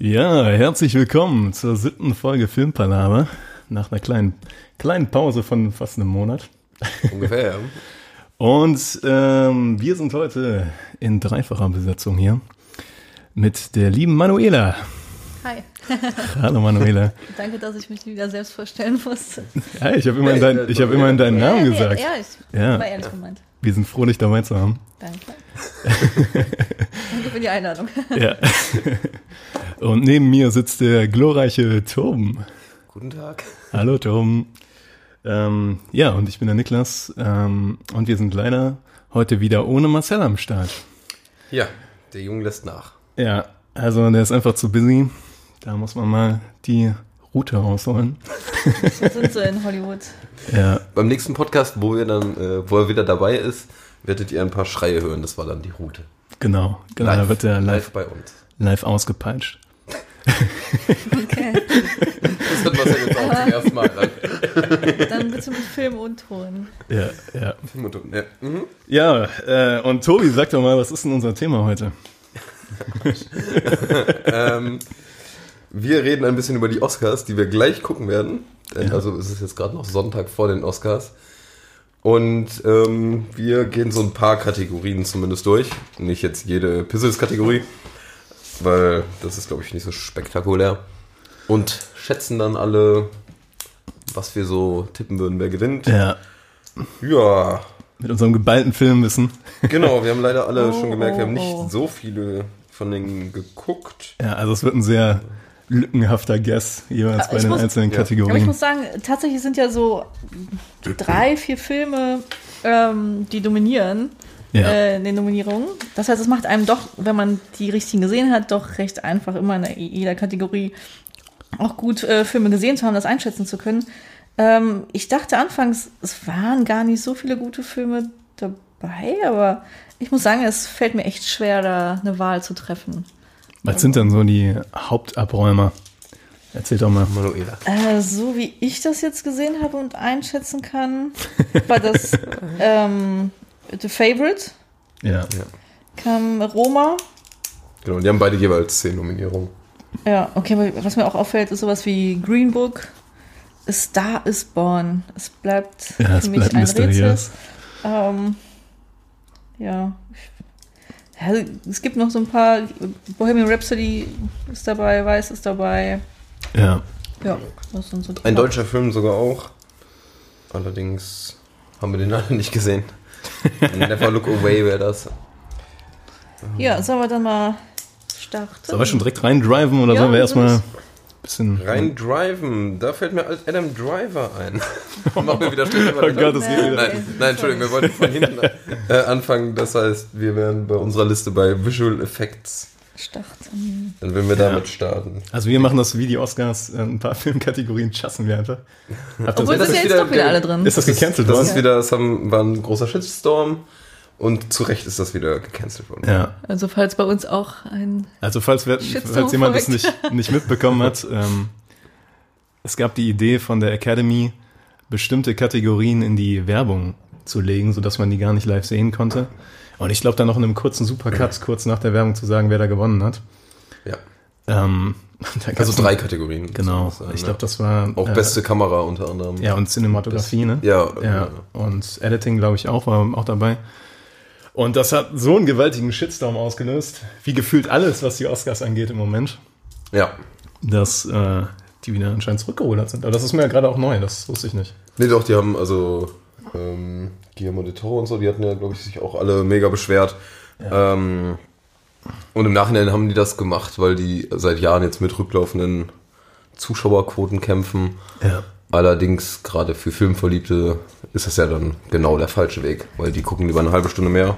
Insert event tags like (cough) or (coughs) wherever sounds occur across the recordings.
Ja, herzlich willkommen zur siebten Folge Filmpalava. Nach einer kleinen, kleinen Pause von fast einem Monat. Ungefähr, ja. Und ähm, wir sind heute in dreifacher Besetzung hier mit der lieben Manuela. Hi. Hallo Manuela. Danke, dass ich mich wieder selbst vorstellen musste. Ja, ich habe immerhin, dein, ich hab immerhin deinen Namen ja, gesagt. Ja, ich Ja. war ehrlich gemeint. Wir sind froh, dich dabei zu haben. Danke. (laughs) Danke für die Einladung. Ja. Und neben mir sitzt der glorreiche Torben. Guten Tag. Hallo Tom. Ähm, ja, und ich bin der Niklas. Ähm, und wir sind leider heute wieder ohne Marcel am Start. Ja, der Junge lässt nach. Ja, also der ist einfach zu busy. Da muss man mal die Route rausholen. Wir sind so in Hollywood. (laughs) Ja, Beim nächsten Podcast, wo, wir dann, äh, wo er wieder dabei ist, werdet ihr ein paar Schreie hören. Das war dann die Route. genau. Genau, da wird der live, bei uns. live ausgepeitscht. Okay. Das wird was jetzt auch zum ersten Mal. Dann. (laughs) Dann bitte mit Film und Ton. Ja, ja. Ja. Mhm. Ja, äh, und Tobi, sag doch mal, was ist denn unser Thema heute? (laughs) ähm, wir reden ein bisschen über die Oscars, die wir gleich gucken werden. Denn Ja. Also es ist jetzt gerade noch Sonntag vor den Oscars. Und ähm, wir gehen so ein paar Kategorien zumindest durch. Nicht jetzt jede Pizzles-Kategorie, weil das ist, glaube ich, nicht so spektakulär. Und schätzen dann alle, was wir so tippen würden, wer gewinnt. Ja, Ja, mit unserem geballten Filmwissen. genau. Wir haben leider alle Oh, schon gemerkt, wir haben nicht oh. so viele von denen geguckt. Ja, also es wird ein sehr lückenhafter Guess jeweils Aber bei ich den muss- einzelnen Ja. Aber ich Kategorien. muss sagen, tatsächlich sind ja so drei, vier Filme, ähm, die dominieren Ja. äh, in den Nominierungen. Das heißt, es macht einem doch, wenn man die richtigen gesehen hat, doch recht einfach, immer in jeder Kategorie auch gut äh, Filme gesehen zu haben, das einschätzen zu können. Ähm, ich dachte anfangs, es waren gar nicht so viele gute Filme dabei, aber ich muss sagen, es fällt mir echt schwer, da eine Wahl zu treffen. Was sind denn so die Hauptabräumer? Erzähl doch mal. Manuela. Äh, so wie ich das jetzt gesehen habe und einschätzen kann, war das (laughs) ähm, The Favorite, Ja. kam Roma. Genau, die haben beide jeweils zehn Nominierungen. Ja, okay, aber was mir auch auffällt, ist sowas wie Green Book. A Star is Born. Es bleibt Ja, es für mich bleibt ein mysteriös. Rätsel. Ähm, ja. Es gibt noch so ein paar. Bohemian Rhapsody ist dabei, Weiß ist dabei. Ja. Ja, das sind so Ein deutscher Film sogar auch. Allerdings haben wir den (laughs) alle nicht gesehen. (laughs) Never Look Away wäre das. Ja, sollen wir dann mal starten? Sollen wir schon direkt rein driven oder Ja, sollen wir erstmal bisschen. Rein driven, da fällt mir Adam Driver ein. (laughs) Machen wir wieder über Oh Gott, das geht wieder. Nein, nein, Entschuldigung, wir wollten von hinten (laughs) äh, anfangen. Das heißt, wir wären bei unserer Liste bei Visual Effects. starten. Dann würden wir Ja. damit starten. Also wir machen das wie die Oscars, ein paar (laughs) Filmkategorien chassen wir einfach. Obwohl das, sind ja ist jetzt wieder doch wieder alle drin. ist das gecancelt Das worden? ist wieder, das haben, war ein großer Shitstorm und zu Recht ist das wieder gecancelt worden. Ja, Also falls bei uns auch ein also falls, wir, Shitstorm falls jemand das folgt. nicht, nicht mitbekommen hat, ähm, es gab die Idee von der Academy, bestimmte Kategorien in die Werbung zu legen, sodass man die gar nicht live sehen konnte. Und ich glaube dann noch in einem kurzen Supercut, kurz nach der Werbung zu sagen, wer da gewonnen hat. Ja. Ähm, (laughs) Also drei Kategorien. Genau, sozusagen, ich ja. glaube, das war Auch äh, beste Kamera unter anderem. Ja, und Cinematografie, ne? Ja, Ja, und Editing, glaube ich, auch, war auch dabei. Und das hat so einen gewaltigen Shitstorm ausgelöst, wie gefühlt alles, was die Oscars angeht im Moment, ja. dass äh, die wieder anscheinend zurückgerudert sind. Aber das ist mir ja gerade auch neu, das wusste ich nicht. Nee, doch, die haben also ähm, Guillermo del Toro und so, die hatten ja, glaube ich, sich auch alle mega beschwert. Ähm, und im Nachhinein haben die das gemacht, weil die seit Jahren jetzt mit rücklaufenden Zuschauerquoten kämpfen. Ja. Allerdings, gerade für Filmverliebte ist das ja dann genau der falsche Weg, weil die gucken lieber eine halbe Stunde mehr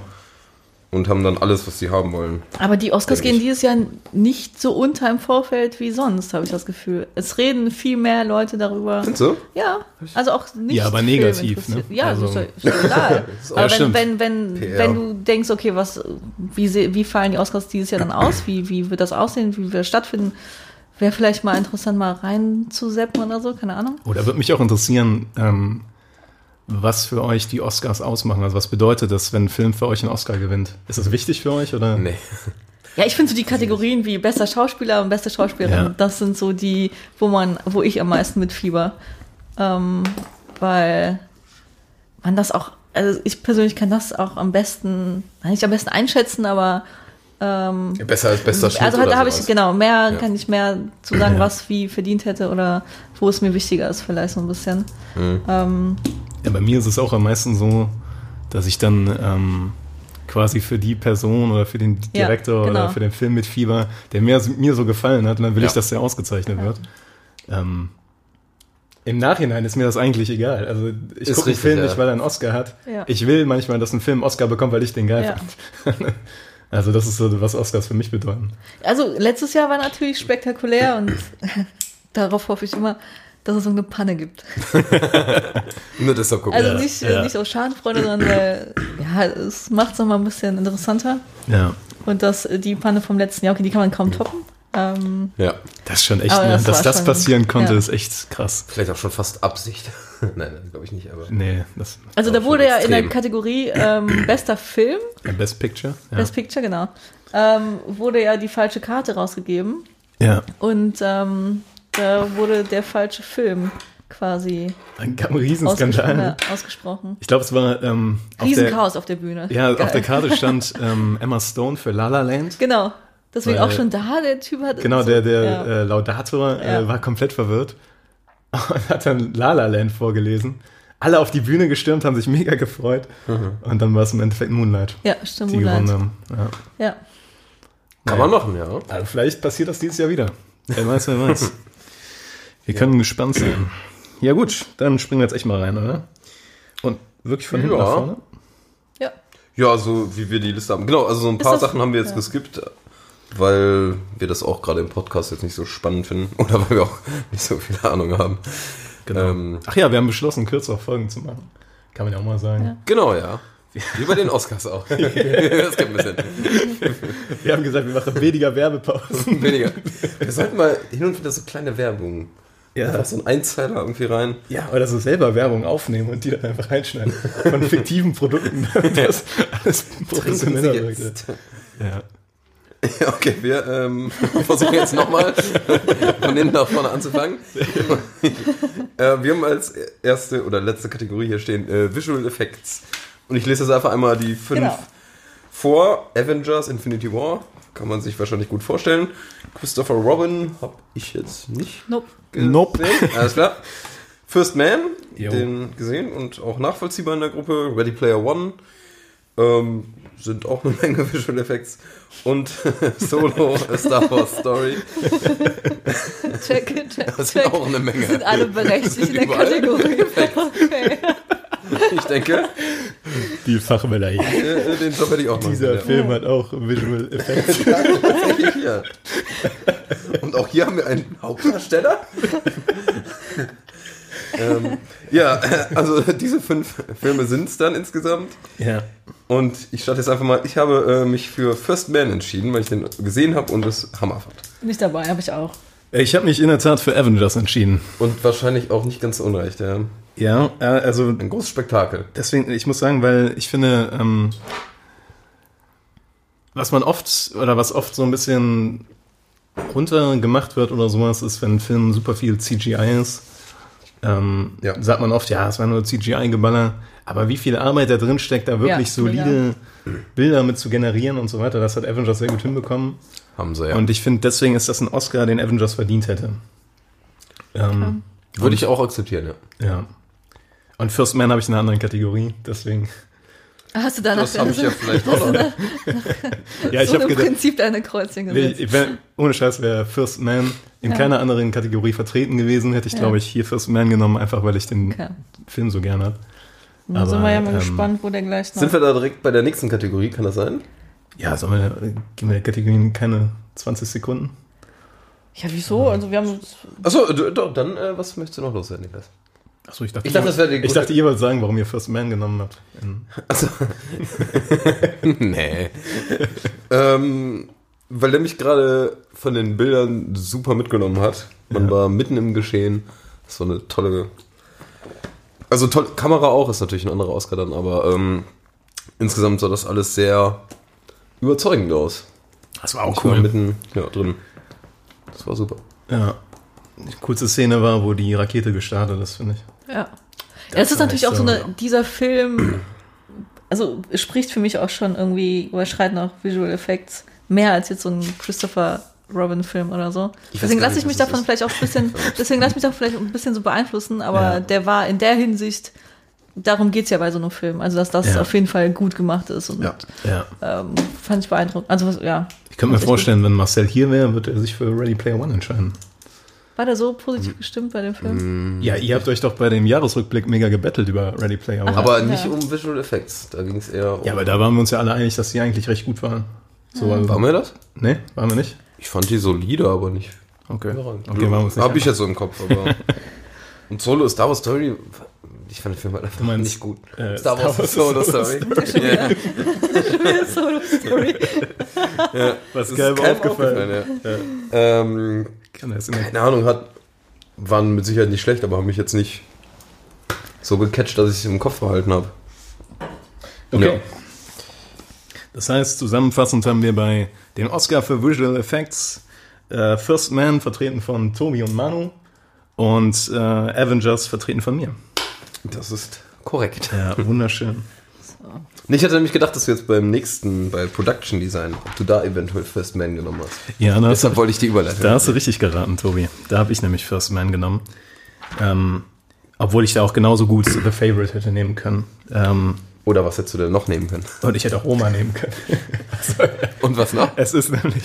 und haben dann alles, was sie haben wollen. Aber die Oscars gehen dieses Jahr nicht so unter im Vorfeld wie sonst, habe ich das Gefühl. Es reden viel mehr Leute darüber. Findest du? Ja, also auch nicht. Ja, aber negativ, ne? Ja, Also- ist (laughs) ist egal. ist aber wenn, wenn, wenn, PR. wenn du denkst, okay, was, wie, wie fallen die Oscars dieses Jahr dann (clears throat) aus? Wie, wie wird das aussehen? Wie wird das stattfinden? Wäre vielleicht mal interessant, mal reinzuseppen oder so, keine Ahnung. Oder würde mich auch interessieren, ähm, was für euch die Oscars ausmachen. Also was bedeutet das, wenn ein Film für euch einen Oscar gewinnt? Ist das wichtig für euch oder? Nee. (laughs) Ja, ich finde so die Kategorien wie bester Schauspieler und beste Schauspielerin, Ja. das sind so die, wo man, wo ich am meisten mitfieber. Ähm, weil man das auch, also ich persönlich kann das auch am besten, nicht am besten einschätzen, aber ähm, Ja, besser als bester Schnitt also da habe ich, genau, mehr Ja. kann ich mehr zu sagen, Ja. was wie verdient hätte oder wo es mir wichtiger ist, vielleicht so ein bisschen. Mhm. Ähm, Ja, bei mir ist es auch am meisten so, dass ich dann ähm, quasi für die Person oder für den Ja, Direktor genau. oder für den Film mit Fieber, der mir, mir so gefallen hat, und dann will Ja. ich, dass der ausgezeichnet wird. Ähm, Im Nachhinein ist mir das eigentlich egal. Also ich gucke einen Film ja. nicht, weil er einen Oscar hat. Ja. Ich will manchmal, dass ein Film einen Oscar bekommt, weil ich den geil Ja. (laughs) Also das ist so, was Oscars für mich bedeuten. Also letztes Jahr war natürlich spektakulär und (coughs) darauf hoffe ich immer, dass es so eine Panne gibt. (laughs) Nur deshalb gucken. Also Ja, nicht, ja. nicht aus Schadenfreude, sondern weil ja, es macht es nochmal ein bisschen interessanter. Ja, Und dass äh, die Panne vom letzten Jahr, okay, die kann man kaum toppen. Ähm, ja. das ist schon echt, ne? das dass das schon- passieren konnte, ja. ist echt krass. Vielleicht auch schon fast Absicht. (laughs) Nein, glaube ich nicht, aber. Nee, das also da wurde ja in der extrem. Kategorie ähm, (clears throat) bester Film, ja, Best Picture. Ja. Best Picture, genau, ähm, wurde ja die falsche Karte rausgegeben. ja. Und ähm, da wurde der falsche Film quasi Ein. Riesenskandal. Ja, ausgesprochen. Ich glaube, es war ähm, auf der, Riesenchaos auf der Bühne. ja, Geil. auf der Karte stand (laughs) ähm, Emma Stone für La La Land. Genau. Deswegen Weil- auch schon da, der Typ hat. Genau, so- der, der ja. äh, Laudator äh, Ja. war komplett verwirrt (laughs) und hat dann La La Land vorgelesen. Alle auf die Bühne gestürmt, haben sich mega gefreut. Und dann war es im Endeffekt Moonlight, ja, stimmt. die gewonnen Moonlight. haben. Ja. Ja. Kann man machen, ja. Also vielleicht passiert das dieses Jahr wieder. Wer weiß, wer weiß. (laughs) Wir können gespannt sein. Ja gut, dann springen wir jetzt echt mal rein, oder? Und wirklich von hinten Ja. nach vorne? Ja. Ja, so wie wir die Liste haben. Genau, also so ein Ist paar das- Sachen haben wir jetzt ja. geskippt, weil wir das auch gerade im Podcast jetzt nicht so spannend finden (laughs) oder weil wir auch nicht so viel Ahnung haben. Genau. Ähm, Ach ja, wir haben beschlossen, kürzere Folgen zu machen. Kann man ja auch mal sagen. Ja. genau, ja. Wie bei den Oscars auch. (laughs) (laughs) das gibt ein bisschen Wir haben gesagt, wir machen weniger Werbepausen. weniger. Wir sollten mal hin und wieder so kleine Werbung. Ja. Einfach so ein Einzeiler irgendwie rein. Ja, oder so selber Werbung aufnehmen und die dann einfach reinschneiden. Von fiktiven Produkten, das alles professioneller wirkt. Ja. Ja, (laughs) okay, wir ähm, (laughs) versuchen jetzt nochmal (laughs) von hinten nach vorne anzufangen. äh, wir haben als erste oder letzte Kategorie hier stehen äh, Visual Effects. Und ich lese jetzt einfach einmal die fünf Genau. vor. Avengers Infinity War. Kann man sich wahrscheinlich gut vorstellen. Christopher Robin habe ich jetzt nicht Nope. gesehen. Nope. Alles klar. First Man, Jo. den gesehen und auch nachvollziehbar in der Gruppe. Ready Player One. Ähm, sind auch eine Menge Visual Effects. Und (laughs) Solo, A Star Wars Story. (laughs) Check, check, Das sind check. auch eine Menge. Sind alle berechtigt in der. Kategorie. (laughs) Okay. Ich denke, Die Fachmänner hier. äh, den Job hätte ich auch noch. Dieser ja. Film hat auch Visual Effects. Ja. Und auch hier haben wir einen Hauptdarsteller. ähm, ja, also diese fünf Filme sind es dann insgesamt. ja. Und ich starte jetzt einfach mal, ich habe äh, mich für First Man entschieden, weil ich den gesehen habe und es Hammer fand. Nicht dabei, habe ich auch. Ich habe mich in der Tat für Avengers entschieden. Und wahrscheinlich auch nicht ganz so unrecht, ja. Ja, äh, also Ein großes Spektakel. deswegen, ich muss sagen, weil ich finde, ähm, was man oft oder was oft so ein bisschen runtergemacht wird oder sowas, ist, wenn ein Film super viel CGI ist. Ähm, Ja. Sagt man oft, ja, es war nur CGI-Geballer. Aber wie viel Arbeit da drin steckt, da wirklich Ja, solide Bilder mit zu generieren und so weiter, das hat Avengers sehr gut hinbekommen. Haben sie ja. Und ich finde, deswegen ist das ein Oscar, den Avengers verdient hätte. Ähm, Würde ich auch akzeptieren, ja. ja. Und First Man habe ich in einer anderen Kategorie, deswegen. Hast du danach Das habe ich ja vielleicht auch noch. Ja, ich so habe im gedacht, Prinzip deine Kreuzchen nee, gesetzt. ich wär, ohne Scheiß wäre First Man in Ja. keiner anderen Kategorie vertreten gewesen, hätte ich, Ja. glaube ich, hier First Man genommen, einfach weil ich den Okay. Film so gern habe. Dann sind aber, wir ja mal ähm, gespannt, wo der gleich noch. Sind wir da direkt bei der nächsten Kategorie, kann das sein? Ja, sollen wir, geben wir der Kategorie keine 20 Sekunden? ja, wieso? Also wir haben Achso, doch, dann, äh, was möchtest du noch loswerden, Niklas? Achso, ich dachte, Ich dachte, das die ich dachte, ihr wollt sagen, warum ihr First Man genommen habt. In, (laughs) nee. ähm, weil der mich gerade von den Bildern super mitgenommen hat. Man Ja. war mitten im Geschehen. Das war eine tolle. Also toll, Kamera auch ist natürlich ein anderer Oscar dann, aber ähm, insgesamt sah das alles sehr überzeugend aus. Das war auch Ich war cool. mitten ja, drin. Das war super. Ja. Die kurze Szene war, wo die Rakete gestartet ist, finde ich. Ja. ja es ist war natürlich auch so eine, dieser Film, also es spricht für mich auch schon irgendwie, überschreiten auch Visual Effects mehr als jetzt so ein Christopher Robin Film oder so. Deswegen lasse ich mich es davon ist. vielleicht auch ein bisschen, (laughs) deswegen lasse ich mich davon vielleicht ein bisschen so beeinflussen, aber Ja. der war in der Hinsicht, darum geht's ja bei so einem Film, also dass das Ja. auf jeden Fall gut gemacht ist und Ja. Ja. ähm, fand ich beeindruckend. Also ja, Ich könnte mir vorstellen, wenn Marcel hier wäre, würde er sich für Ready Player One entscheiden. war der so Mhm. positiv gestimmt bei dem Film? Ja, ihr habt euch doch bei dem Jahresrückblick mega gebettelt über Ready Player One. Aber Ja. nicht um Visual Effects. Da ging es eher um. ja, aber da waren wir uns ja alle einig, dass die eigentlich recht gut waren. So, also, Waren wir das? Nee, waren wir nicht? Ich fand die solide, aber nicht. Okay. Okay, waren wir uns nicht Hab ich jetzt so im Kopf, aber. Und Solo Star Wars Story, ich fand den Film halt einfach meinst, nicht gut. äh, Star Wars, Star Wars (laughs) Solo Story. Ja, Solo Story. Was das geil ist keinem aufgefallen. ja. Ähm, in der- keine Ahnung, hat, waren mit Sicherheit nicht schlecht, aber haben mich jetzt nicht so gecatcht, dass ich es im Kopf behalten habe. Okay. Ja. Das heißt, zusammenfassend haben wir bei den Oscar für Visual Effects äh, First Man vertreten von Tobi und Manu und äh, Avengers vertreten von mir. Das ist korrekt. Ja, wunderschön. (laughs) Ich hatte nämlich gedacht, dass du jetzt beim nächsten, bei Production Design, ob du da eventuell First Man genommen hast. Ja, da hast, Deshalb wollte ich die Überleitung. da hast du richtig geraten, Tobi. Da habe ich nämlich First Man genommen. Ähm, obwohl ich da auch genauso gut The Favorite hätte nehmen können. Ähm, Oder was hättest du denn noch nehmen können? und ich hätte auch Roma nehmen können. (laughs) Und was noch? Es ist nämlich.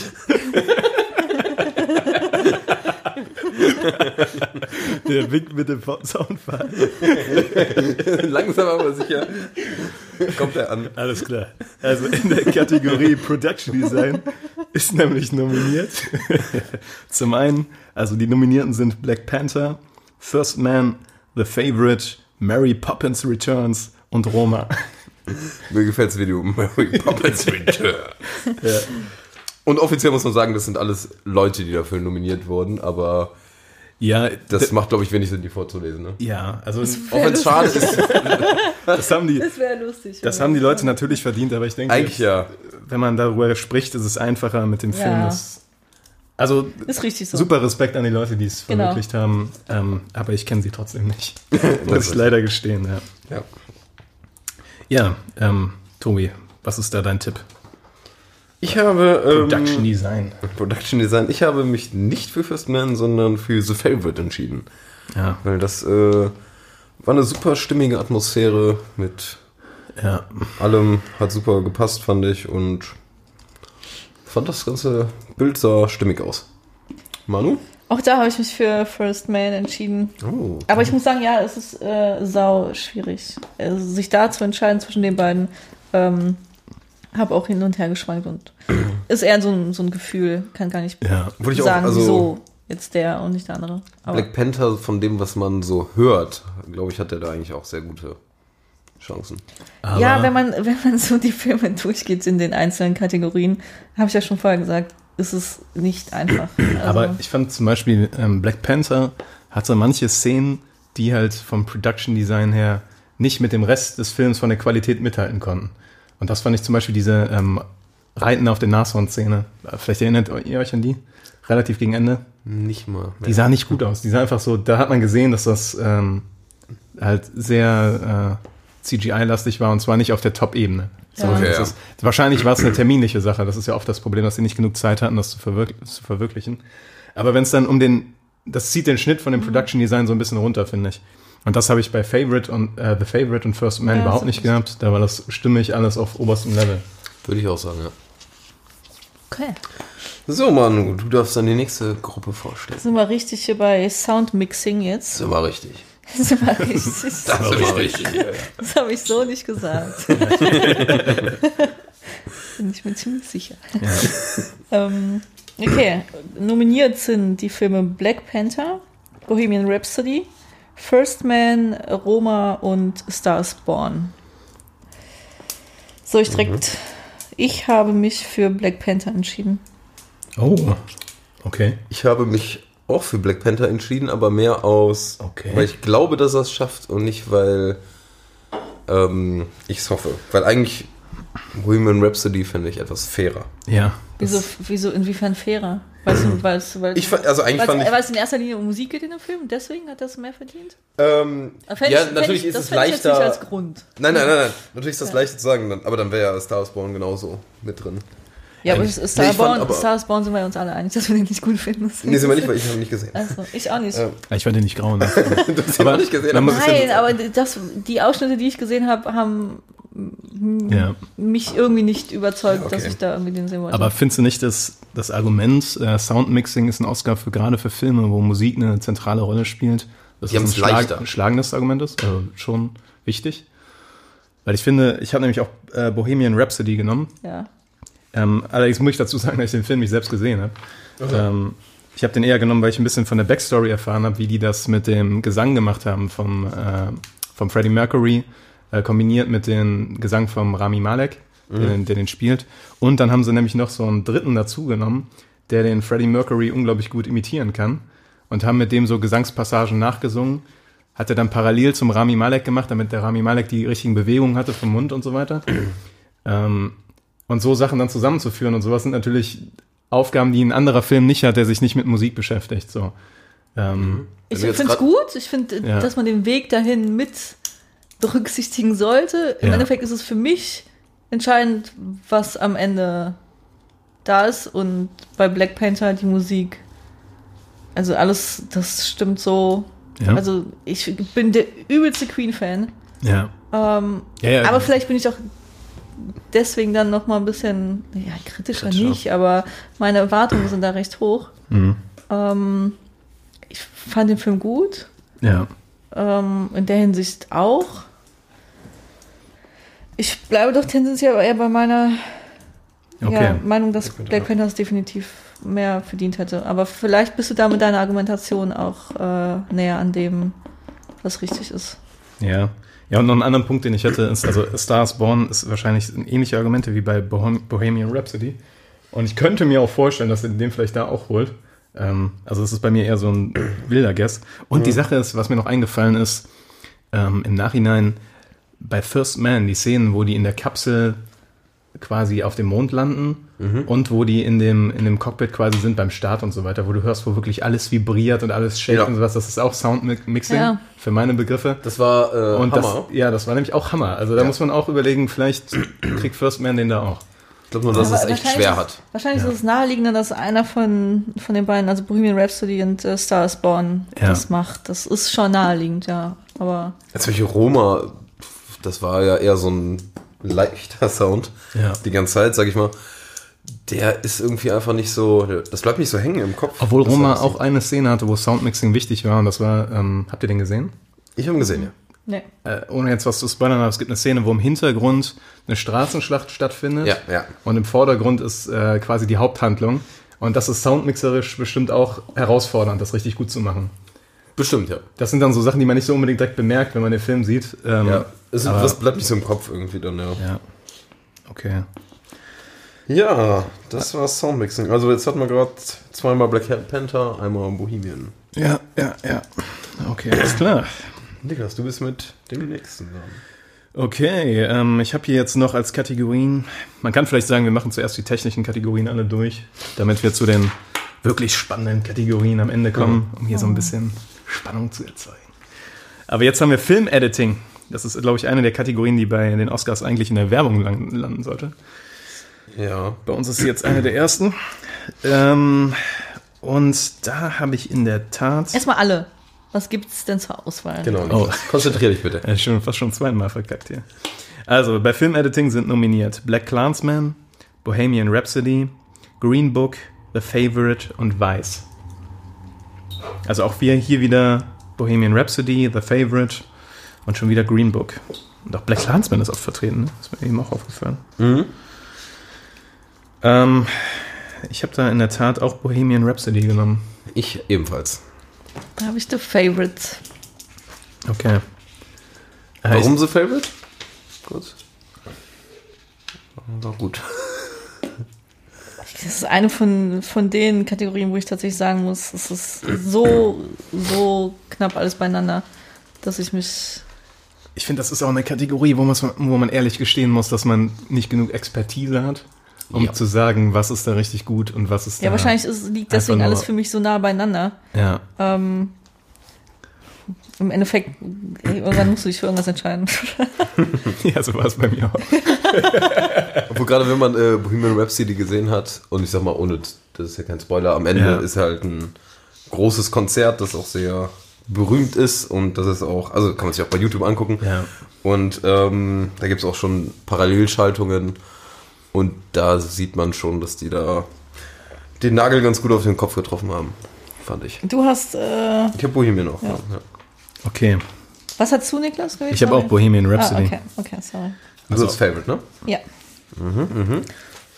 Der winkt mit dem Soundfall. Langsam aber sicher kommt er an. Alles klar. Also in der Kategorie Production Design ist nämlich nominiert. Zum einen, also die Nominierten sind Black Panther, First Man, The Favorite, Mary Poppins Returns und Roma. (laughs) Mir gefällt das Video Mary Poppins Return. Und offiziell muss man sagen, das sind alles Leute, die dafür nominiert wurden, aber Ja, das macht, glaube ich, wenig Sinn, die vorzulesen. Ne? ja, also Auch wenn es schade ist, das haben die, Das wäre lustig. das haben die Leute natürlich verdient, aber ich denke, eigentlich ja. wenn man darüber spricht, ist es einfacher mit dem Film. Ja. Das, also Ist richtig so. super Respekt an die Leute, die es Genau. verwirklicht haben, ähm, aber ich kenne sie trotzdem nicht. (laughs) Muss Das ich ist- leider gestehen, ja. ja. Ja, ähm, Tobi, was ist da dein Tipp? Ich habe ähm, Production Design. Production Design. Ich habe mich nicht für First Man, sondern für The Favorite entschieden. Ja, Weil das äh, war eine super stimmige Atmosphäre mit ja. allem, hat super gepasst, fand ich. Und fand das ganze Bild sah stimmig aus. Manu? Auch da habe ich mich für First Man entschieden. Oh. Aber ich muss sagen, ja, es ist äh, sau schwierig. Also, sich da zu entscheiden zwischen den beiden, ähm, habe auch hin und her geschwankt und (clears throat) ist eher so ein, so ein Gefühl, kann gar nicht Ja, Würde ich auch, sagen, also- wieso jetzt der und nicht der andere. Aber Black Panther, von dem, was man so hört, glaube ich, hat er da eigentlich auch sehr gute Chancen. aber, ja, wenn man, (laughs) wenn man so die Filme durchgeht in den einzelnen Kategorien, habe ich ja schon vorher gesagt, ist es nicht einfach. (clears throat) Also, aber ich fand zum Beispiel ähm, Black Panther hatte manche Szenen, die halt vom Production Design her nicht mit dem Rest des Films von der Qualität mithalten konnten. Und das fand ich zum Beispiel diese ähm, Reiten auf den Nashorn-Szene. Vielleicht erinnert ihr euch an die? Relativ gegen Ende. Nicht mal. Die sah nicht gut aus. Die sah einfach so, da hat man gesehen, dass das ähm, halt sehr äh, CGI-lastig war und zwar nicht auf der Top-Ebene. So. Okay, das ja. ist, wahrscheinlich war es eine terminliche Sache. Das ist ja oft das Problem, dass sie nicht genug Zeit hatten, das zu, verwirk zu verwirklichen. Aber wenn es dann um den, das zieht den Schnitt von dem Production Design so ein bisschen runter, finde ich. Und das habe ich bei Favorite und äh, The Favorite und First Man Ja, überhaupt nicht gehabt. Da war das stimmig alles auf oberstem Level. Würde ich auch sagen, ja. okay. So, Manu, du darfst dann die nächste Gruppe vorstellen. Sind wir richtig hier bei Soundmixing jetzt? Das war richtig. Sind wir richtig? Das war (laughs) richtig. Ja, ja. Das habe ich so nicht gesagt. (laughs) Bin ich mir ziemlich sicher. ähm, okay, nominiert sind die Filme Black Panther, Bohemian Rhapsody, First Man, Roma und Stars Born. So, ich direkt. Ich habe mich für Black Panther entschieden. Oh, okay. Ich habe mich auch für Black Panther entschieden, aber mehr aus, Okay. weil ich glaube, dass er es schafft und nicht, weil ähm, ich es hoffe. Weil eigentlich Bohemian Rhapsody finde ich etwas fairer. Ja. Wieso, wieso inwiefern fairer? Weil es, weil es, weil Ich fand, also eigentlich fand ich, weil es in erster Linie um Musik geht in dem Film, deswegen hat das mehr verdient? ähm, Fänd ja, ich- fänd natürlich ich, ist das es ich leichter. nicht als Grund. Nein, nein, nein, nein. Natürlich ist das Ja. leicht zu sagen, aber dann wäre ja Star Wars Born genauso mit drin. Ja, aber Nee, Star, fand Born, aber- Star Born sind wir uns alle einig, dass wir den nicht gut finden. Nee, sind wir nicht, weil ich habe ihn nicht gesehen. Also, ich auch nicht. Ja. Ich fand den nicht grauenhaft. (laughs) Du hast ihn auch nicht gesehen. aber- Nein, aber das, die Ausschnitte, die ich gesehen habe, haben ja. mich irgendwie nicht überzeugt, Ja, okay. dass ich da irgendwie den sehen wollte. Aber findest du nicht, dass das Argument, äh, Soundmixing ist ein Oscar für gerade für Filme, wo Musik eine zentrale Rolle spielt, dass Die das ein, ein schlagendes Argument ist? Also schon wichtig. Weil ich finde, ich habe nämlich auch äh, Bohemian Rhapsody genommen. ja. Ähm, allerdings muss ich dazu sagen, dass ich den Film nicht selbst gesehen habe. Ähm, ich habe den eher genommen, weil ich ein bisschen von der Backstory erfahren habe, wie die das mit dem Gesang gemacht haben vom, äh, vom Freddie Mercury, äh, kombiniert mit dem Gesang vom Rami Malek, der, den- der den spielt. Und dann haben sie nämlich noch so einen dritten dazu genommen, der den Freddie Mercury unglaublich gut imitieren kann. Und haben mit dem so Gesangspassagen nachgesungen. Hat er dann parallel zum Rami Malek gemacht, damit der Rami Malek die richtigen Bewegungen hatte vom Mund und so weiter. (clears throat) ähm, und so Sachen dann zusammenzuführen und sowas sind natürlich Aufgaben, die ein anderer Film nicht hat, der sich nicht mit Musik beschäftigt. So. Ähm, Ich du jetzt finde es gut. Ich finde, Ja. dass man den Weg dahin mit berücksichtigen sollte. Im Ja. Endeffekt ist es für mich entscheidend, was am Ende da ist. Und bei Black Panther die Musik. Also alles, das stimmt so. ja. Also ich bin der übelste Queen-Fan. ja. Ähm, Ja, ja. aber vielleicht bin ich auch deswegen dann noch mal ein bisschen, ja, kritischer Kritischer. nicht, aber meine Erwartungen sind da recht hoch. Mhm. Ähm, ich fand den Film gut. Ja. Ähm, in der Hinsicht auch. Ich bleibe doch tendenziell eher bei meiner Okay. ja, Meinung, dass Black Panther, Black ja. Panther es definitiv mehr verdient hätte. Aber vielleicht bist du da mit deiner Argumentation auch äh, näher an dem, was richtig ist. Ja. Ja, und noch einen anderen Punkt, den ich hätte, ist, also A Star is Born ist wahrscheinlich ähnliche Argumente wie bei Bohem Bohemian Rhapsody. Und ich könnte mir auch vorstellen, dass er den vielleicht da auch holt. Ähm, also es ist bei mir eher so ein (clears throat) wilder Guess. Und die Sache ist, was mir noch eingefallen ist, ähm, im Nachhinein bei First Man, die Szenen, wo die in der Kapsel quasi auf dem Mond landen und wo die in dem, in dem Cockpit quasi sind beim Start und so weiter, wo du hörst, wo wirklich alles vibriert und alles shake Ja. und sowas, das ist auch Soundmixing Ja. für meine Begriffe. Das war äh, Und Hammer. Das, ja, das war nämlich auch Hammer. Also da Ja. muss man auch überlegen, vielleicht kriegt First Man den da auch. ich glaube nur, dass Aber es echt wahrscheinlich schwer ist- hat. Wahrscheinlich Ja. ist es naheliegender, dass einer von, von den beiden, also Bohemian Rhapsody und äh, Star is Born, Ja. das macht. Das ist schon naheliegend, ja. Aber Jetzt Beispiel Roma, das war ja eher so ein leichter Sound. Ja. Die ganze Zeit, sag ich mal. Der ist irgendwie einfach nicht so, das bleibt nicht so hängen im Kopf. Obwohl Roma auch eine Szene hatte, wo Soundmixing wichtig war und das war, ähm, habt ihr den gesehen? Ich habe ihn gesehen, ja. ne. Äh, ohne jetzt was zu spoilern, aber es gibt eine Szene, wo im Hintergrund eine Straßenschlacht stattfindet Ja, ja. und im Vordergrund ist äh, quasi die Haupthandlung. Und das ist soundmixerisch bestimmt auch herausfordernd, das richtig gut zu machen. Bestimmt, ja. Das sind dann so Sachen, die man nicht so unbedingt direkt bemerkt, wenn man den Film sieht. Ähm, ja. Es, aber- das bleibt nicht so im Kopf irgendwie dann, ja. ja. Okay. Ja, das war Soundmixing. Also jetzt hatten wir gerade zweimal Black Panther, einmal Bohemian. Ja, ja, ja. Okay, alles klar. Niklas, du bist mit dem nächsten dran. Okay, ähm, ich habe hier jetzt noch als Kategorien, man kann vielleicht sagen, wir machen zuerst die technischen Kategorien alle durch, damit wir zu den wirklich spannenden Kategorien am Ende kommen, um hier so ein bisschen Spannung zu erzeugen. Aber jetzt haben wir Film-Editing. Das ist, glaube ich, eine der Kategorien, die bei den Oscars eigentlich in der Werbung landen sollte. Ja. Bei uns ist sie jetzt eine der ersten. Ähm, und da habe ich in der Tat... Erstmal alle. Was gibt's denn zur Auswahl? Genau, Oh. Niklas. Konzentrier dich bitte. Ja, schon, fast schon zweimal verkackt hier. Also, bei Filmediting sind nominiert Black Clansman, Bohemian Rhapsody, Green Book, The Favorite und Vice. Also auch wir hier wieder Bohemian Rhapsody, The Favorite und schon wieder Green Book. Und auch Black Clansman ist oft vertreten, ne? ist mir eben auch aufgefallen. Mhm. Ähm, ich habe da in der Tat auch Bohemian Rhapsody genommen. Ich ebenfalls. Da habe ich The Favorite. Okay. Warum The Favorite? Gut. War gut. Das ist eine von, von den Kategorien, wo ich tatsächlich sagen muss, es ist so, so knapp alles beinander, dass ich mich ich finde, das ist auch eine Kategorie, wo, wo man ehrlich gestehen muss, dass man nicht genug Expertise hat, um Ja. zu sagen, was ist da richtig gut und was ist da. Ja, wahrscheinlich ist, liegt deswegen nur- alles für mich so nah beieinander. Ja, Ähm, Im Endeffekt, irgendwann musst du dich für irgendwas entscheiden. (laughs) (laughs) ja so war es bei mir auch. (laughs) Obwohl gerade wenn man äh, Bohemian Rhapsody gesehen hat, und ich sag mal, ohne, das ist ja kein Spoiler, am Ende Ja. ist halt ein großes Konzert, das auch sehr berühmt ist und das ist auch, also kann man sich auch bei YouTube angucken. Ja. Und ähm, da gibt es auch schon Parallelschaltungen und da sieht man schon, dass die da den Nagel ganz gut auf den Kopf getroffen haben, fand ich. Du hast, äh, Ich habe Bohemian auch. Ja. Ja. Okay. was hast du, Niklas? gewählt? Ich habe auch. Bohemian Ah, Rhapsody. okay, okay, sorry. Also das Favorite, ne? Ja.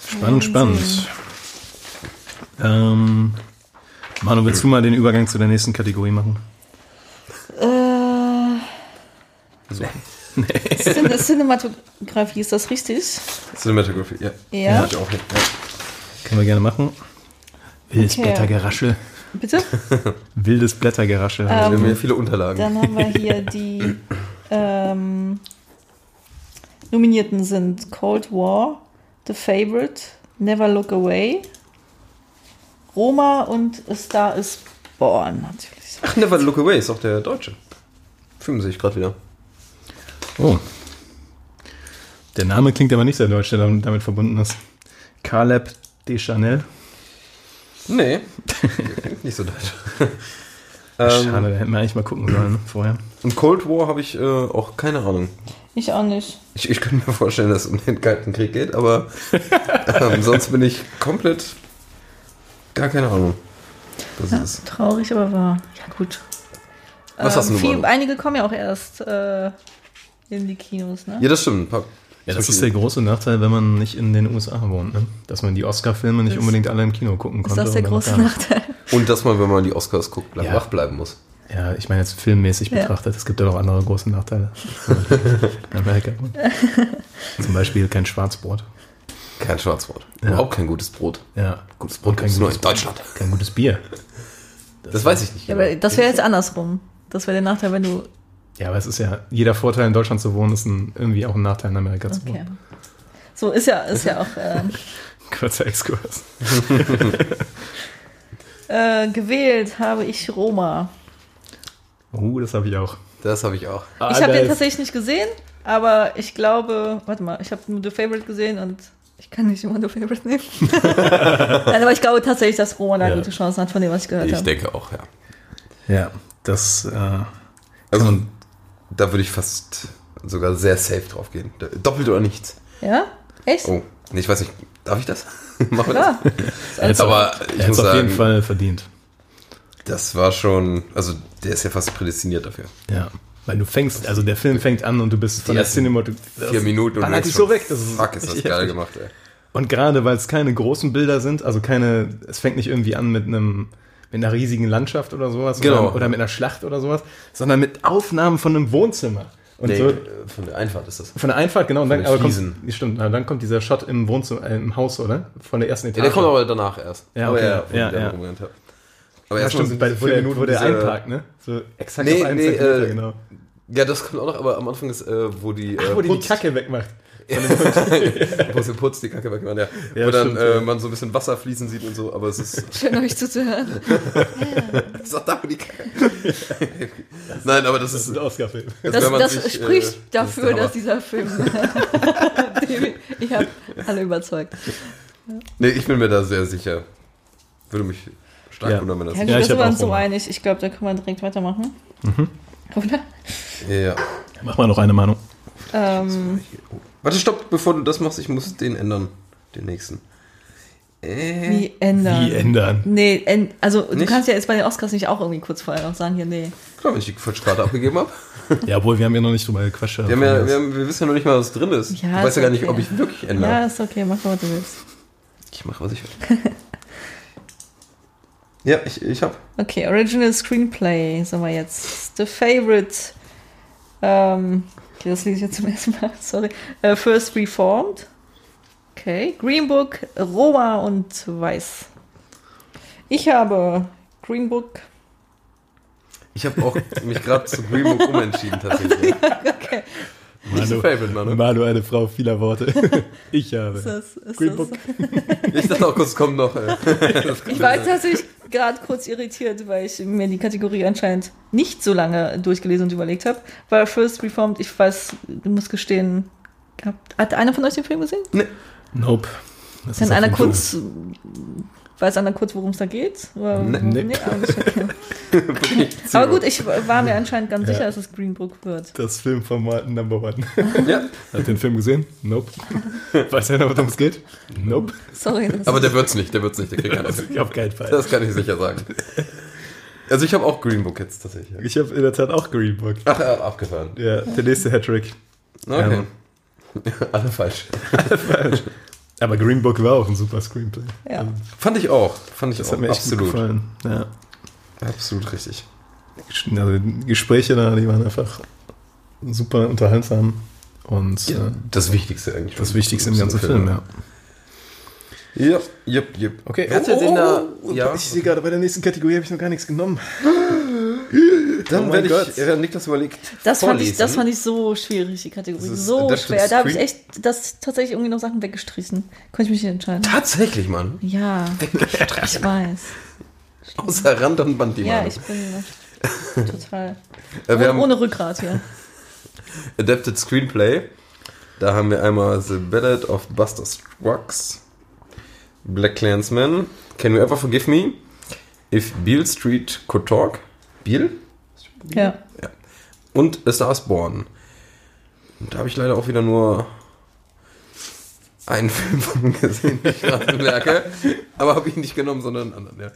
Spannend, spannend. Ähm, Manu, willst du mal den Übergang zu der nächsten Kategorie machen? Äh, So. Cin Cinematografie, ist das richtig? Cinematography, ja. Ja. Hab ich auch. Ja. Können wir gerne machen. Wildes Okay. Blättergeraschel. Bitte? (laughs) Wildes Blättergeraschel. Wir Ähm, haben ja viele Unterlagen. Dann haben wir (laughs) hier die ähm, Nominierten sind Cold War, The Favorite, Never Look Away, Roma und A Star is Born natürlich. Ach, Never Look Away ist auch der Deutsche. Film sehe ich gerade wieder. Oh. Der Name klingt aber nicht sehr deutsch, der damit verbunden ist. Caleb Deschanel. Nee, klingt (laughs) nicht so deutsch. (laughs) ähm, Schade, da hätten wir eigentlich mal gucken sollen (clears throat) vorher. und Cold War habe ich äh, auch keine Ahnung. Ich auch nicht. Ich, ich könnte mir vorstellen, dass es um den Kalten Krieg geht, aber (laughs) ähm, sonst bin ich komplett gar keine Ahnung. Das Ja, ist. traurig, aber wahr. Ja, gut. Was hast du viel? Einige kommen ja auch erst äh, in die Kinos, ne? Ja, das stimmt. paar- Ja, das ist der große Nachteil, wenn man nicht in den USA wohnt, ne? dass man die Oscar-Filme nicht Das- unbedingt alle im Kino gucken Ist konnte. das der große. Nachteil? Und dass man, wenn man die Oscars guckt, lang Ja. wach bleiben muss. Ja, ich meine jetzt filmmäßig Ja. betrachtet, es gibt ja noch andere große Nachteile. (laughs) in Amerika. Zum Beispiel kein Schwarzbrot. Kein Schwarzbrot. Ja. Überhaupt kein gutes Brot. Ja, Gutes Brot kein gibt es nur gutes in Deutschland. kein gutes Bier. Das weiß ich nicht. Ja, aber das wäre jetzt andersrum. Das wäre der Nachteil, wenn du. Ja, aber es ist ja, jeder Vorteil in Deutschland zu wohnen, ist ein, irgendwie auch ein Nachteil in Amerika zu Okay. wohnen. So, ist ja, ist ja auch ähm, (laughs) Kurzer Exkurs. (laughs) äh, gewählt habe ich Roma. Uh, das habe ich auch. Das habe ich auch. Ah, ich habe den tatsächlich nicht gesehen, aber ich glaube, warte mal, ich habe nur The Favorite gesehen und ich kann nicht immer The Favorite nehmen. (laughs) Nein, aber ich glaube tatsächlich, dass Roma da Ja. gute Chancen hat, von dem, was ich gehört Ich habe. denke auch, ja. Ja, das, äh, Also, da würde ich fast sogar sehr safe drauf gehen. Doppelt oder nichts. Ja? Echt? Oh, nee, ich weiß nicht. Darf ich das? (laughs) Machen wir das? Hat's Aber ich er muss auf jeden Fall verdient. Das war schon, also der ist ja fast prädestiniert dafür. Ja. Weil du fängst, also der Film fängt an und du bist von der Cinematografie. Vier Minuten und dich so weg. Das ist fuck, ist das geil gemacht, ey. Und gerade weil es keine großen Bilder sind, also keine, es fängt nicht irgendwie an mit einem mit einer riesigen Landschaft oder sowas Genau. oder, oder mit einer Schlacht oder sowas, sondern mit Aufnahmen von einem Wohnzimmer. Und Nee, so äh, von der Einfahrt ist das. von der Einfahrt, genau, und dann, den aber kommt, stimmt, na, dann kommt dieser Shot im Wohnzimmer, äh, im Haus, oder? Von der ersten Etage. Ja, der kommt aber danach erst. Ja, aber okay. ja, von Ja, der ja. Moment, ja. Aber ja, erstmal stimmt, sind bei, wo vier der, Minuten wo der diese- einparkt, ne? So exakt Nee, auf einen nee, Zentimeter, äh, genau. Ja, das kommt auch noch, aber am Anfang ist, äh, wo die, äh, Wo die die. Kacke wegmacht. (laughs) wo sie putzt, die Kacke wegmachen, ja. Ja, wo dann stimmt, äh, ja. man so ein bisschen Wasser fließen sieht und so, aber es ist, (laughs) Schön, euch zuzuhören. das (laughs) ist auch da, wo die Kacke. Nein, aber das Das ist, ist ein Oscar-Film. das, Das, sich, spricht äh, dafür, das dass ist dieser Film. ich habe alle überzeugt. Nee, ich bin mir da sehr sicher. Würde mich stark Ja. wundern, wenn das Ja, Ja, gut, da ich sind hab wir auch uns so einig. Ich glaube, da können wir direkt weitermachen. Oder? Ja. Mach mal noch eine Meinung. Ähm, Warte, stopp, bevor du das machst, ich muss den ändern. Den nächsten. Äh, wie ändern? Wie ändern? Nee, en, also du Nicht? kannst ja jetzt bei den Oscars nicht auch irgendwie kurz vorher noch sagen, hier, nee. klar, wenn ich die Quatschkarte abgegeben habe. (laughs) Ja, obwohl wir haben ja noch nicht drüber gequatscht. Wir, haben ja, wir, haben, wir wissen ja noch nicht mal, was drin ist. Ja, ich weiß ja gar nicht, okay. ob ich wirklich ändere. Ja, ist okay, mach mal, was du willst. Ich mache, was ich will. (laughs) ja, ich, ich hab. Okay, Original Screenplay, sagen wir jetzt. The Favorite. Ähm, okay, das lese ich jetzt zum ersten Mal, (laughs) sorry. Äh, First Reformed. Okay. Green Book, Roma und Weiß. Ich habe Green Book. Ich habe auch mich gerade zu Green Book umentschieden tatsächlich. (laughs) Okay. Favorite, Manu. Manu, eine Frau vieler Worte. (laughs) Ich habe. Ist das, ist Green das, Book. Ich dachte auch kurz, kommt noch. Äh, Ich war tatsächlich gerade kurz irritiert, weil ich mir die Kategorie anscheinend nicht so lange durchgelesen und überlegt habe. Weil First Reformed, ich weiß, du musst gestehen, hat, einer von euch den Film gesehen? Nope. Das Kann einer kurz, weiß einer kurz, worum es da geht? Oder, Nee. (laughs) Nee. auch nicht, okay. wirklich Aber gut, ich war mir anscheinend ganz Ja. sicher, dass es Green Book wird. Das Filmformat Number One. Ja, (laughs) Hat den Film gesehen? Nope. (laughs) Weiß einer, worum es geht? Nope. Sorry. Das aber der wird's nicht, der wird's nicht, der kriegt keiner. Auf keinen Fall. Das kann ich sicher sagen. Also ich habe auch Green Book jetzt tatsächlich. Ich habe in der Tat auch Green Book. Ach, äh, abgefahren. Ja, der nächste Hattrick. Okay. Alle falsch. Aber Green Book war auch ein super Screenplay. Ja. Fand ich auch. Fand ich Das auch. hat mir echt absolut. gut gefallen. Ja. Absolut richtig. Also die Gespräche da, die waren einfach super unterhaltsam. Und Ja, äh, das Wichtigste eigentlich. das Wichtigste im ganzen Film, ja. Ja, jupp, jupp. Okay, Wer hat denn da, ja, Ich sehe gerade, bei der nächsten Kategorie habe ich noch gar nichts genommen. (laughs) dann Oh werde ich, während Niklas überlegt, Das fand, ich, vorlesen. das fand ich so schwierig, die Kategorie. Ist So schwer. Da habe ich echt das tatsächlich irgendwie noch Sachen weggestrichen. Konnte ich mich nicht entscheiden. Tatsächlich, Mann. Ja, ich weiß. Außer Rand und Band, die Ja, Mann. ich bin (laughs) total. Wir ohne, haben ohne Rückgrat hier. Adapted Screenplay. Da haben wir einmal The Ballad of Buster Scruggs, Black Clansman, Can You Ever Forgive Me, If Beale Street Could Talk, Beale Ja. und A Star is Born. Und da habe ich leider auch wieder nur einen (laughs) Film von gesehen, wie ich gerade merke. Aber habe ich nicht genommen, sondern einen anderen, ja.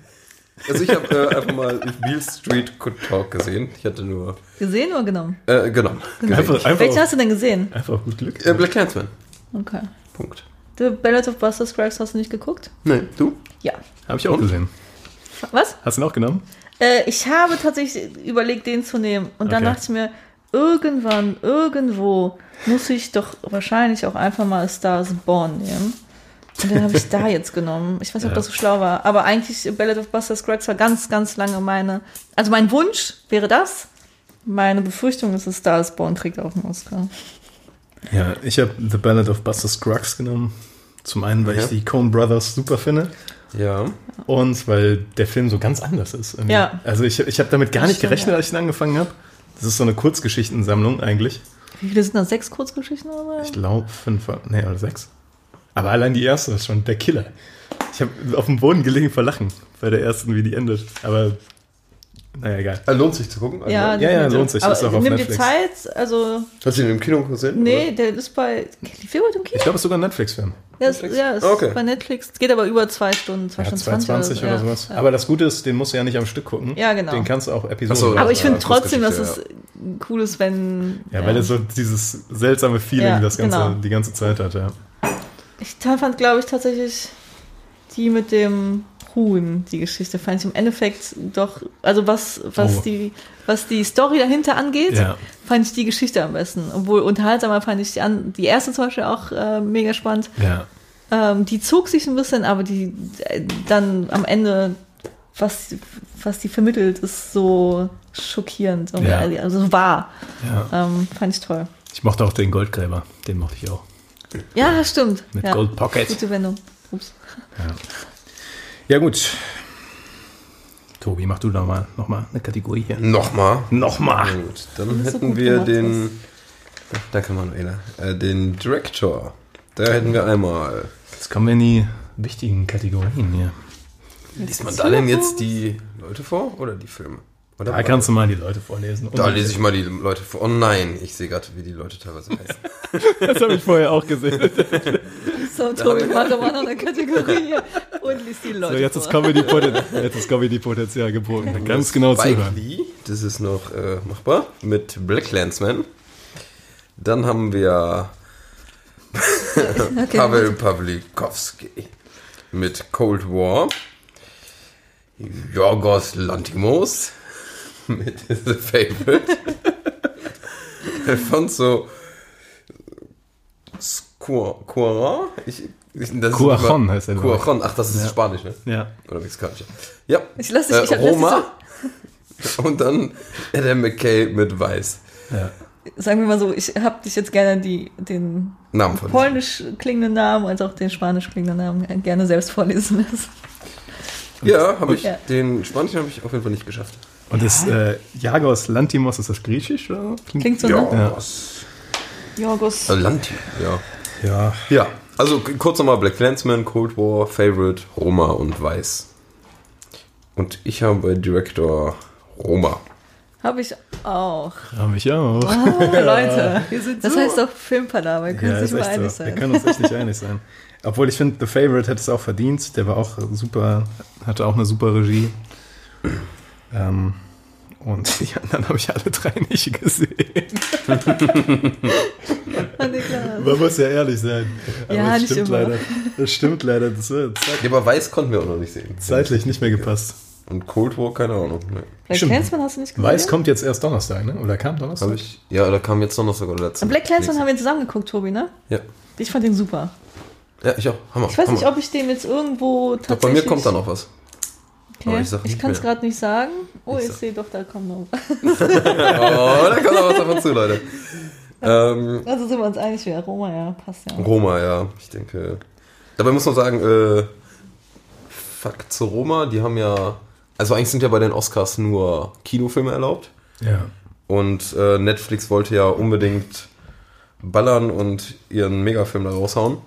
Also ich habe äh, einfach mal Beale Street Could Talk gesehen. Ich hatte nur Gesehen oder genommen? äh, genommen. Einfach, einfach, Welchen auf, hast du denn gesehen? einfach gut Glück. Äh, Black Clansman. Okay. Punkt. The Ballad of Buster Scruggs hast du nicht geguckt? Nee, du? Ja. Habe ich auch Und? gesehen. Was? Hast du ihn auch genommen? Äh, ich habe tatsächlich überlegt, den zu nehmen. Und dann Okay. dachte ich mir, irgendwann, irgendwo muss ich doch wahrscheinlich auch einfach mal A Star is Born nehmen. Und den habe ich da (laughs) jetzt genommen. Ich weiß nicht, ob Ja. das so schlau war. Aber eigentlich Ballad of Buster Scruggs war ganz, ganz lange meine. Also mein Wunsch wäre das. Meine Befürchtung ist, dass Star is Born kriegt auch einen Oscar. Ja, ich habe The Ballad of Buster Scruggs genommen. Zum einen, weil Ja. ich die Coen Brothers super finde. Ja. Und weil der Film so ganz anders ist. irgendwie. Ja. Also ich, ich habe damit gar Das nicht stimmt, gerechnet, ja. als ich ihn angefangen habe. Das ist so eine Kurzgeschichtensammlung eigentlich. Wie viele sind das? Sechs Kurzgeschichten oder so? Ich glaube fünf, nee, oder sechs. Aber allein die erste ist schon der Killer. Ich habe auf dem Boden gelegen vor Lachen bei der ersten, wie die endet. Aber naja, egal. Äh, Lohnt sich zu gucken? Ja, Ja, ja, lohnt sich. Aber Ist auch auf nimm dir Netflix. Zeit, also, Hast du ihn im Kino gesehen? nee, der ist bei, heute im Kino? Ich glaube, es ist sogar ein Netflix-Film. Ja, ist, Netflix? ja, ist Okay. bei Netflix. Geht aber über zwei Stunden, zwei Ja, Stunden 220 oder, ja, sowas. Ja. Aber das Gute ist, den musst du ja nicht am Stück gucken. Ja, genau. Den kannst du auch Episoden. So, aber ich finde trotzdem, dass es cool ist, wenn. ja, weil er so dieses seltsame Feeling Ja, das ganze, genau. die ganze Zeit hat, ja. Ich fand, glaube ich, tatsächlich die mit dem Huhn, die Geschichte, fand ich im Endeffekt doch, also was, was, Oh. die, was die Story dahinter angeht, Ja. fand ich die Geschichte am besten. Obwohl unterhaltsamer fand ich die, an, die erste zum Beispiel auch äh, mega spannend. Ja. Ähm, die zog sich ein bisschen, aber die äh, dann am Ende, was, was die vermittelt, ist so schockierend. Und, Ja. Also so wahr. Ähm, fand ich toll. Ich mochte auch den Goldgräber. Den mochte ich auch. Ja, stimmt. Mit. Gold Pocket. Gute Wendung. Ups. Ja, (laughs) gut. Tobi, mach du da mal nochmal eine Kategorie hier. Nochmal. Nochmal. Gut, dann ist hätten gut wir den. Danke, Manuela. Äh, den Director. Da hätten wir einmal. Jetzt kommen wir in die wichtigen Kategorien hier. Liest man da denn jetzt die Leute vor oder die Filme? Oder Da kannst du mal die Leute vorlesen. da lese ich mal die Leute vor. Oh nein, ich sehe gerade, wie die Leute teilweise heißen. (laughs) Das habe ich vorher auch gesehen. (laughs) So, Tobi, mach doch mal noch eine Kategorie hier und liest die Leute So, jetzt ist vor. Comedy-Potenzial jetzt ist Comedy-Potenzial geboten. Ganz genau Spike zuhören. Lee, das ist noch äh, machbar. Mit Black Landsman. Dann haben wir (laughs) Okay, Pavel Pawlikowski mit Cold War. Yorgos Lantimos mit (laughs) The Favorite. Alfonso Cuaron. Ich, ich, Cuaron heißt ich. Cuaron, ach, das ist Ja. Spanisch, ne? Ja. Oder mexikanisch. Ja. Ich lass dich- äh, ich hab- lass dich Roma Und dann Adam McKay mit Weiß. Ja. Sagen wir mal so, ich habe dich jetzt gerne die, den Namen von polnisch klingenden Namen als auch den spanisch klingenden Namen gerne selbst vorlesen lassen. Ja, habe ich. Ja. Den Spanischen habe ich auf jeden Fall nicht geschafft. Und das äh, Jagos Lantimos, ist das griechisch? Oder? Klingt so, Ja. ne? Ja. Jorgos. Äh, Lanti, ja. Ja. Ja, also kurz nochmal Black Clansman, Cold War, Favorite, Roma und Weiß. Und ich habe bei Director Roma. Habe ich auch. Hab ich auch. Oh, (laughs) Leute. Wir sind Das heißt doch Filmpalava, wir können Ja, uns nicht einig so. Wir sein. können uns echt nicht einig sein. Obwohl ich finde, The Favorite hätte es auch verdient. Der war auch super, hatte auch eine super Regie. Ähm, und (laughs) die anderen habe ich alle drei nicht gesehen. Nee. Man muss ja ehrlich sein. Aber Ja, es nicht stimmt immer. leider. Das stimmt leider. Das wird Ja, aber Weiß konnten wir auch noch nicht sehen. zeitlich nicht mehr gepasst. Und Cold War, keine Ahnung. Ne. Black. Clansman hast du nicht gesehen? Weiß kommt jetzt erst Donnerstag, ne? Oder kam Donnerstag? Habe ich. Ja, da kam jetzt Donnerstag oder letzten. Black Clansman haben wir zusammen geguckt, Tobi, ne? Ja. Ich fand den super. Ja, ich auch. Hammer. Ich weiß Hammer. nicht, ob ich den jetzt irgendwo Doch, tatsächlich... bei mir kommt da noch was. Aber Okay. ich sag Ich nicht kann es gerade nicht sagen. Oh, Ich ich sehe doch, da kommt noch. (laughs) (laughs) Oh, da kommt noch was davon zu, Leute. Ähm, Also sind wir uns einig, wer Roma, ja, passt ja. Roma, ja, ich denke. Dabei muss man sagen, äh, Fakt zu Roma, die haben ja. Also eigentlich sind ja bei den Oscars nur Kinofilme erlaubt. Ja. Und äh, Netflix wollte ja unbedingt ballern und ihren Megafilm da raushauen.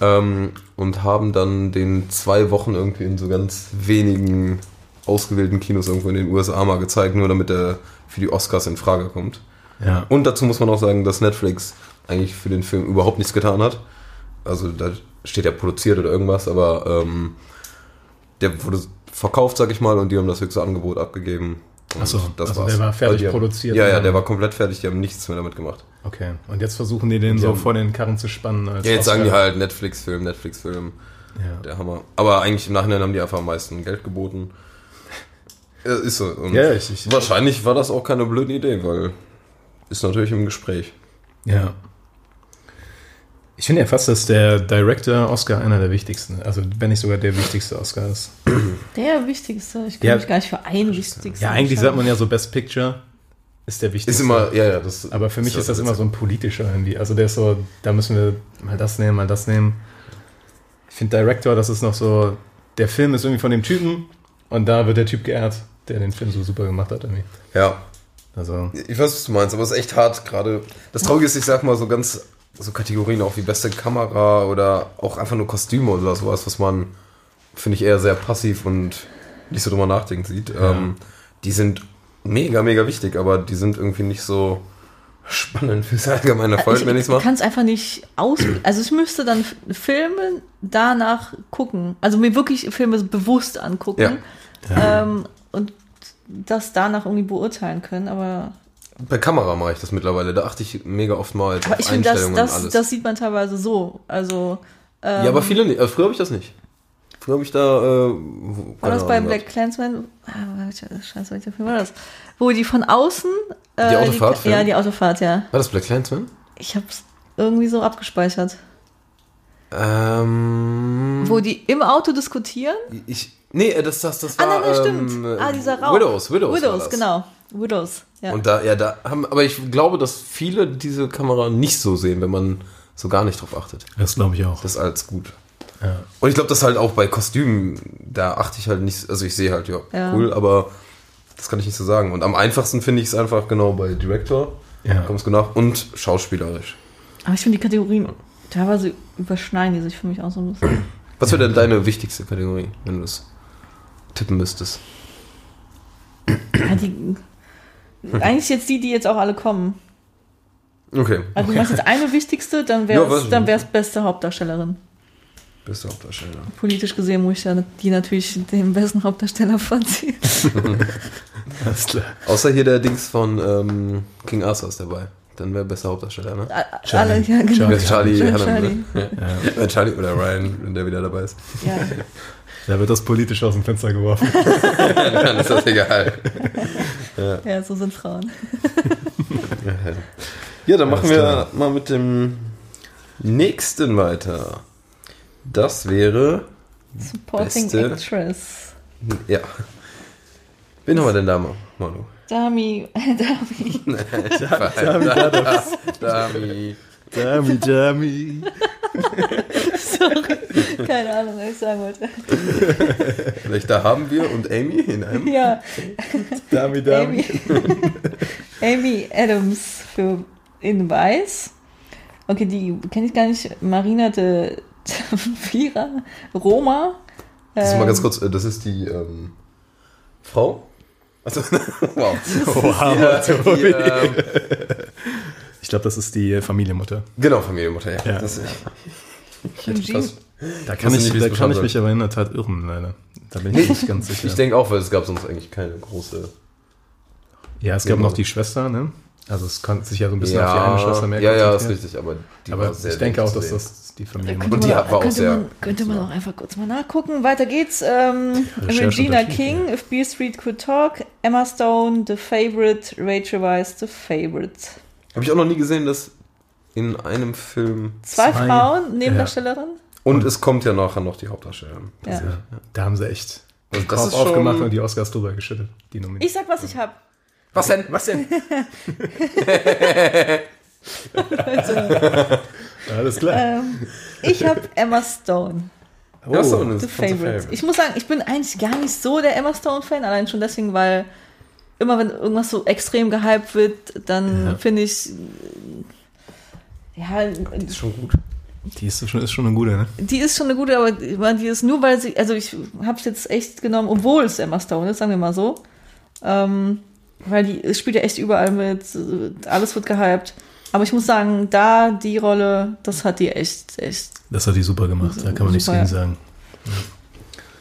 Ähm, und haben dann den zwei Wochen irgendwie in so ganz wenigen ausgewählten Kinos irgendwo in den USA mal gezeigt, nur damit er für die Oscars in Frage kommt. Ja. Und dazu muss man auch sagen, dass Netflix eigentlich für den Film überhaupt nichts getan hat. Also da steht ja produziert oder irgendwas, aber ähm, der wurde verkauft, sag ich mal, und die haben das höchste Angebot abgegeben. Und Ach so, also der war fertig haben- produziert. Ja, ja, der war komplett fertig, die haben nichts mehr damit gemacht. Okay. Und jetzt versuchen die den Die so haben- vor den Karren zu spannen. Als Ja, jetzt sagen die Oscar. halt Netflix-Film, Netflix-Film, Ja. der Hammer. Aber eigentlich im Nachhinein haben die einfach am meisten Geld geboten. (laughs) Ja, ist so. Und Ja, ich, ich, wahrscheinlich war das auch keine blöde Idee, weil ist natürlich im Gespräch. Ja. Ich finde ja fast, dass der Director Oscar einer der wichtigsten, also wenn nicht sogar der wichtigste Oscar ist. Der wichtigste. Ich kann Ja. mich gar nicht für einen wichtigsten Ja, eigentlich sagt man ja so Best Picture ist der wichtigste. Ist immer, ja, ja, das. Aber für mich ist das immer so ein politischer irgendwie. Also der ist so, da müssen wir mal das nehmen, mal das nehmen. Ich finde Director, das ist noch so, der Film ist irgendwie von dem Typen und da wird der Typ geehrt, der den Film so super gemacht hat irgendwie. Ja, Also, ich weiß, was du meinst, aber es ist echt hart gerade. Das Traurige ist, ich sag mal, so ganz, so Kategorien auch wie beste Kamera oder auch einfach nur Kostüme oder sowas, was man, finde ich, eher sehr passiv und nicht so drüber nachdenken sieht. Ähm, die sind mega, mega wichtig, aber die sind irgendwie nicht so spannend fürs allgemeine Volk, wenn ich es Ich mache. kann es einfach nicht aus. Also ich müsste dann Filme danach gucken. Also mir wirklich Filme bewusst angucken. Ähm, und das danach irgendwie beurteilen können. Aber, Bei Kamera mache ich das mittlerweile, da achte ich mega oft mal auf ich finde, das, Einstellungen und das, alles. das sieht man teilweise so. Also ähm, ja, aber viele nicht. Also früher habe ich das nicht. Früher habe ich da. Äh, war das bei Black Clansman? Ah, Scheiße, welcher Film war das? Wo die von außen. Äh, Die Autofahrt, Die, ja, die Autofahrt, ja. War das Black Clansman? Ich hab's irgendwie so abgespeichert. Ähm. Wo die im Auto diskutieren. Ich. Nee, das, das, das Ah, war. nein, nein, stimmt. ähm, ah, dieser Rauch. Widows, Widows. Widows, das. genau. Widows, ja. Und da, ja, da haben. Aber ich glaube, dass viele diese Kamera nicht so sehen, wenn man so gar nicht drauf achtet. das glaube ich auch. Das ist als gut. Ja. Und ich glaube, das halt auch bei Kostümen, da achte ich halt nicht. Also ich sehe halt, ja, Ja. cool, aber das kann ich nicht so sagen. Und am einfachsten finde ich es einfach genau bei Director. Ja. Kommt es genau. Und schauspielerisch. Aber ich finde die Kategorien teilweise überschneiden die sich für mich auch so ein bisschen. Was wäre denn deine wichtigste Kategorie, wenn du es tippen müsstest? Ja, die, (laughs) eigentlich jetzt die, die jetzt auch alle kommen. Okay. Also du meinst jetzt eine wichtigste, dann Ja, wäre es dann wär's beste Hauptdarstellerin. Beste Hauptdarsteller. Politisch gesehen muss ich ja die natürlich den besten Hauptdarsteller (laughs) vorziehen. (laughs) Alles klar. Außer hier der Dings von ähm, King Arthur ist dabei. Dann wäre besser Hauptdarsteller, ne? A- Alle, ja, genau. Charlie. Charlie, Charlie. Charlie. Charlie. Ja. Äh, Charlie oder Ryan, wenn der wieder dabei ist. Ja. Da wird das politisch aus dem Fenster geworfen. (laughs) Dann ist das egal. ja, so sind Frauen. (laughs) Ja, dann machen wir mal mit dem nächsten weiter. Das wäre, Supporting Beste- Actress. ja. Wen haben wir denn da, Manu? (laughs) Dami, Dami. Dami. Dami, Dami. Sorry. Keine Ahnung, was ich sagen wollte. (laughs) Vielleicht da haben wir und Amy in einem. Ja, (laughs) Dami, Amy, Amy Adams für in Weiß. Okay, die kenne ich gar nicht. Marina de Vierer, Roma. Das ist mal Ähm, ganz kurz, äh, das ist die ähm, Frau? Also, (laughs) wow. Wow, Die, Tobi. ähm, Ich glaube, das ist die Familienmutter. genau, Familienmutter, ja. Ja. Das, ich, ich hätte fast, Da kann, ich, nicht, da kann ich mich aber in der Tat irren, leider. Da bin ich nicht ganz sicher. ich denke auch, weil es gab sonst eigentlich keine große. ja, es gab noch die Schwester, ne? Also es konnte sich ja so ein bisschen auf die ja, eine Schwester mehr ja, ja, ist richtig, aber die Aber war sehr ich denke auch, dass das die Familie könnte Und die man, war auch könnte sehr- Man, könnte man auch einfach kurz mal nachgucken. Weiter geht's. Ähm, Regina. King, If Beale Street Could Talk, Emma Stone, The Favorite, Rachel Weisz, The Favorite. Habe ich auch noch nie gesehen, dass in einem Film. Zwei, Zwei, Frauen, Nebendarstellerinnen. Und es kommt ja nachher noch die Hauptdarstellerin. Ja. Ja, da haben sie echt Also Korb ist schon- aufgemacht und die Oscars drüber geschüttet. Die Nominierung. Ich sag, was ich hab. Was denn? Was denn? (laughs) Alles klar. Ähm, ich hab Emma Stone, Oh, so, das The ist The Favorite. Ich muss sagen, ich bin eigentlich gar nicht so der Emma Stone-Fan, allein schon deswegen, weil immer wenn irgendwas so extrem gehypt wird, dann Ja. finde ich, ja, Ist schon gut. Die ist schon, ist schon eine gute, ne? Die ist schon eine gute, aber die ist nur, weil sie, also ich habe es jetzt echt genommen, obwohl es Emma Stone ist, sagen wir mal so. Ähm, weil die es spielt ja echt überall mit, äh, alles wird gehypt. Aber ich muss sagen, da die Rolle, das hat die echt, echt. Das hat die super gemacht, da kann man nichts gegen ja. sagen.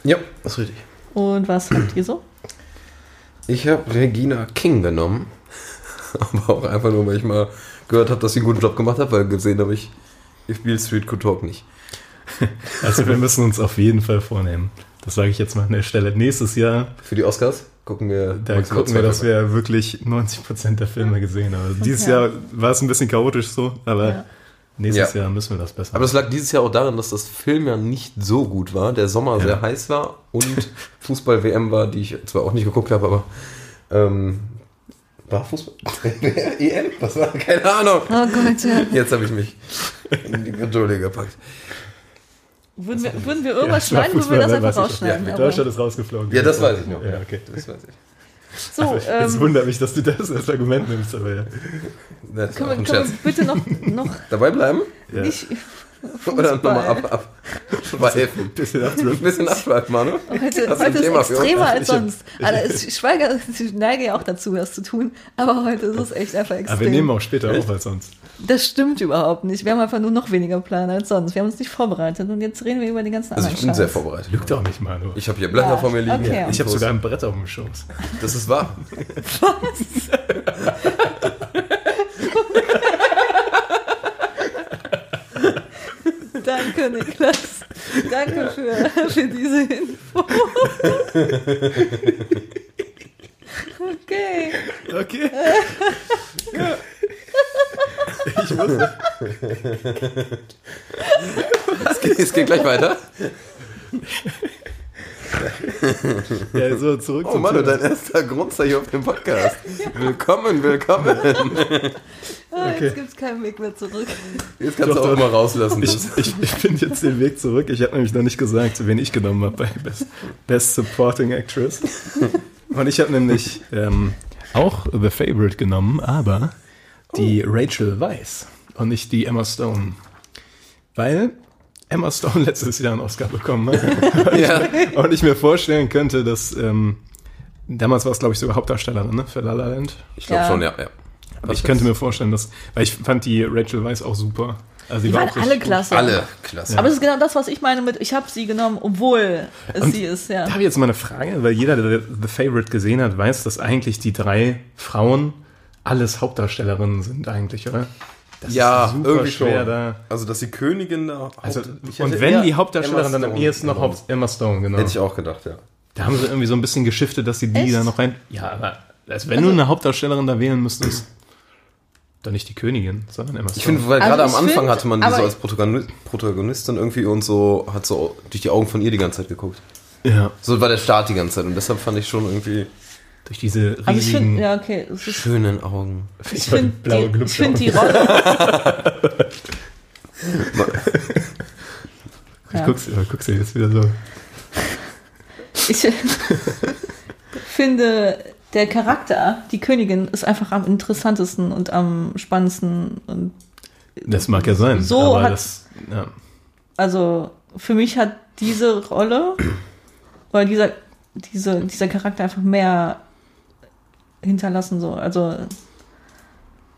Ja, das ist richtig. Und was habt ihr so? Ich habe Regina King genommen. (laughs) Aber auch einfach nur, weil ich mal gehört habe, dass sie einen guten Job gemacht hat, weil gesehen habe ich If Beale Street Could Talk nicht. (laughs) Also wir müssen uns auf jeden Fall vornehmen. Das sage ich jetzt mal an der Stelle. Nächstes Jahr, Für die Oscars gucken wir. da gucken wir, dass wir wirklich 90% der Filme gesehen haben. Also dieses. Jahr war es ein bisschen chaotisch so, aber Ja. nächstes Ja. Jahr müssen wir das besser Aber das lag dieses Jahr auch daran, dass das Film ja nicht so gut war, der Sommer Ja. sehr heiß war und (laughs) Fußball-WM war, die ich zwar auch nicht geguckt habe, aber ähm, war Fußball? (laughs) EM? Was war? Keine Ahnung. Oh Gott, ja. Jetzt habe ich mich in die Geduld gepackt. Würden wir, würden wir irgendwas Ja, schneiden, würden wir das einfach ich rausschneiden. Ja, Deutschland ist rausgeflogen. Ja, das weiß ich noch. Ja, okay. Das weiß ich. So, Aber es ähm, wundert mich, dass du das als Argument nimmst, aber ja. Können, wir, können wir bitte noch, noch Dabei bleiben? ja. Oder nochmal ab, ab. Schweifen. (laughs) Bisschen Ein abdriften. bisschen abschweifen, Manu. Heute, heute ist Thema extremer als sonst. Also (laughs) ich schweige, ich neige ja auch dazu, das zu tun, aber heute ist es echt einfach extrem. Aber wir nehmen auch später auf als sonst. Das stimmt überhaupt nicht. Wir haben einfach nur noch weniger Plan als sonst. Wir haben uns nicht vorbereitet und jetzt reden wir über die ganzen Also anderen ich bin sehr Scheiß. vorbereitet. Lügt doch nicht, Manu. Ich habe hier Blätter Ja, vor mir liegen. okay. Ich habe sogar ein Brett auf dem Schoß. Das ist wahr. (laughs) Danke, Niklas. Danke für, für diese Info. Okay. Okay. ja. Ich wusste. Es geht, es geht gleich weiter. Ja, so, zurück Oh zum Manu, Thema. dein erster Grundzeichen auf dem Podcast. Willkommen, willkommen. Ah, Okay. Jetzt gibt es keinen Weg mehr zurück. Jetzt kannst Doch, du auch doch. mal rauslassen. Ich, ich, ich finde jetzt den Weg zurück. Ich habe nämlich noch nicht gesagt, wen ich genommen habe bei Best, Best Supporting Actress. Und ich habe nämlich ähm, auch The Favorite genommen, aber die Rachel Weisz und nicht die Emma Stone. Weil Emma Stone (laughs) letztes Jahr einen Oscar bekommen hat. (laughs) Ja. Und ich mir vorstellen könnte, dass ähm, damals war es, glaube ich, sogar Hauptdarstellerin ne, für La La Land. Ich glaube Ja. schon, ja. ja. Aber ich könnte mir vorstellen, dass, weil ich fand die Rachel Weisz auch super. Also Die war waren alle klasse. Alle klasse. Aber es ist genau das, was ich meine mit, ich habe sie genommen, obwohl es Und sie ist, ja. Da habe ich jetzt mal eine Frage, weil jeder, der The Favorite gesehen hat, weiß, dass eigentlich die drei Frauen alles Hauptdarstellerinnen sind eigentlich, oder? Das ja, ist super irgendwie schwer schon. da. Also, dass die Königin da. Also, Haupt- und wenn die Hauptdarstellerin Emma dann am ehesten noch. Haupt Emma Stone, genau. Hätte ich auch gedacht, ja. Da haben sie irgendwie so ein bisschen geschiftet, dass sie die Echt? da noch rein. Ja, aber als wenn du eine Hauptdarstellerin da wählen müsstest, dann nicht die Königin, sondern Emma Stone. Ich finde, weil Also gerade am Anfang find, hatte man die so als Protagoni- Protagonistin irgendwie und so, hat so durch die Augen von ihr die ganze Zeit geguckt. ja, So war der Start die ganze Zeit und deshalb fand ich schon irgendwie. Durch diese Also ich riesigen, finde, ja, okay. Es ist, Schönen Augen. ich finde blaue die, ich find die. Rolle. (laughs) ich ja. guck's, ich guck's dir jetzt wieder so. Ich (laughs) finde, der Charakter, die Königin, ist einfach am interessantesten und am spannendsten. Und Das mag ja sein. So aber hat- das, ja. also für mich hat diese Rolle oder dieser, diese, dieser Charakter einfach mehr hinterlassen. So. Also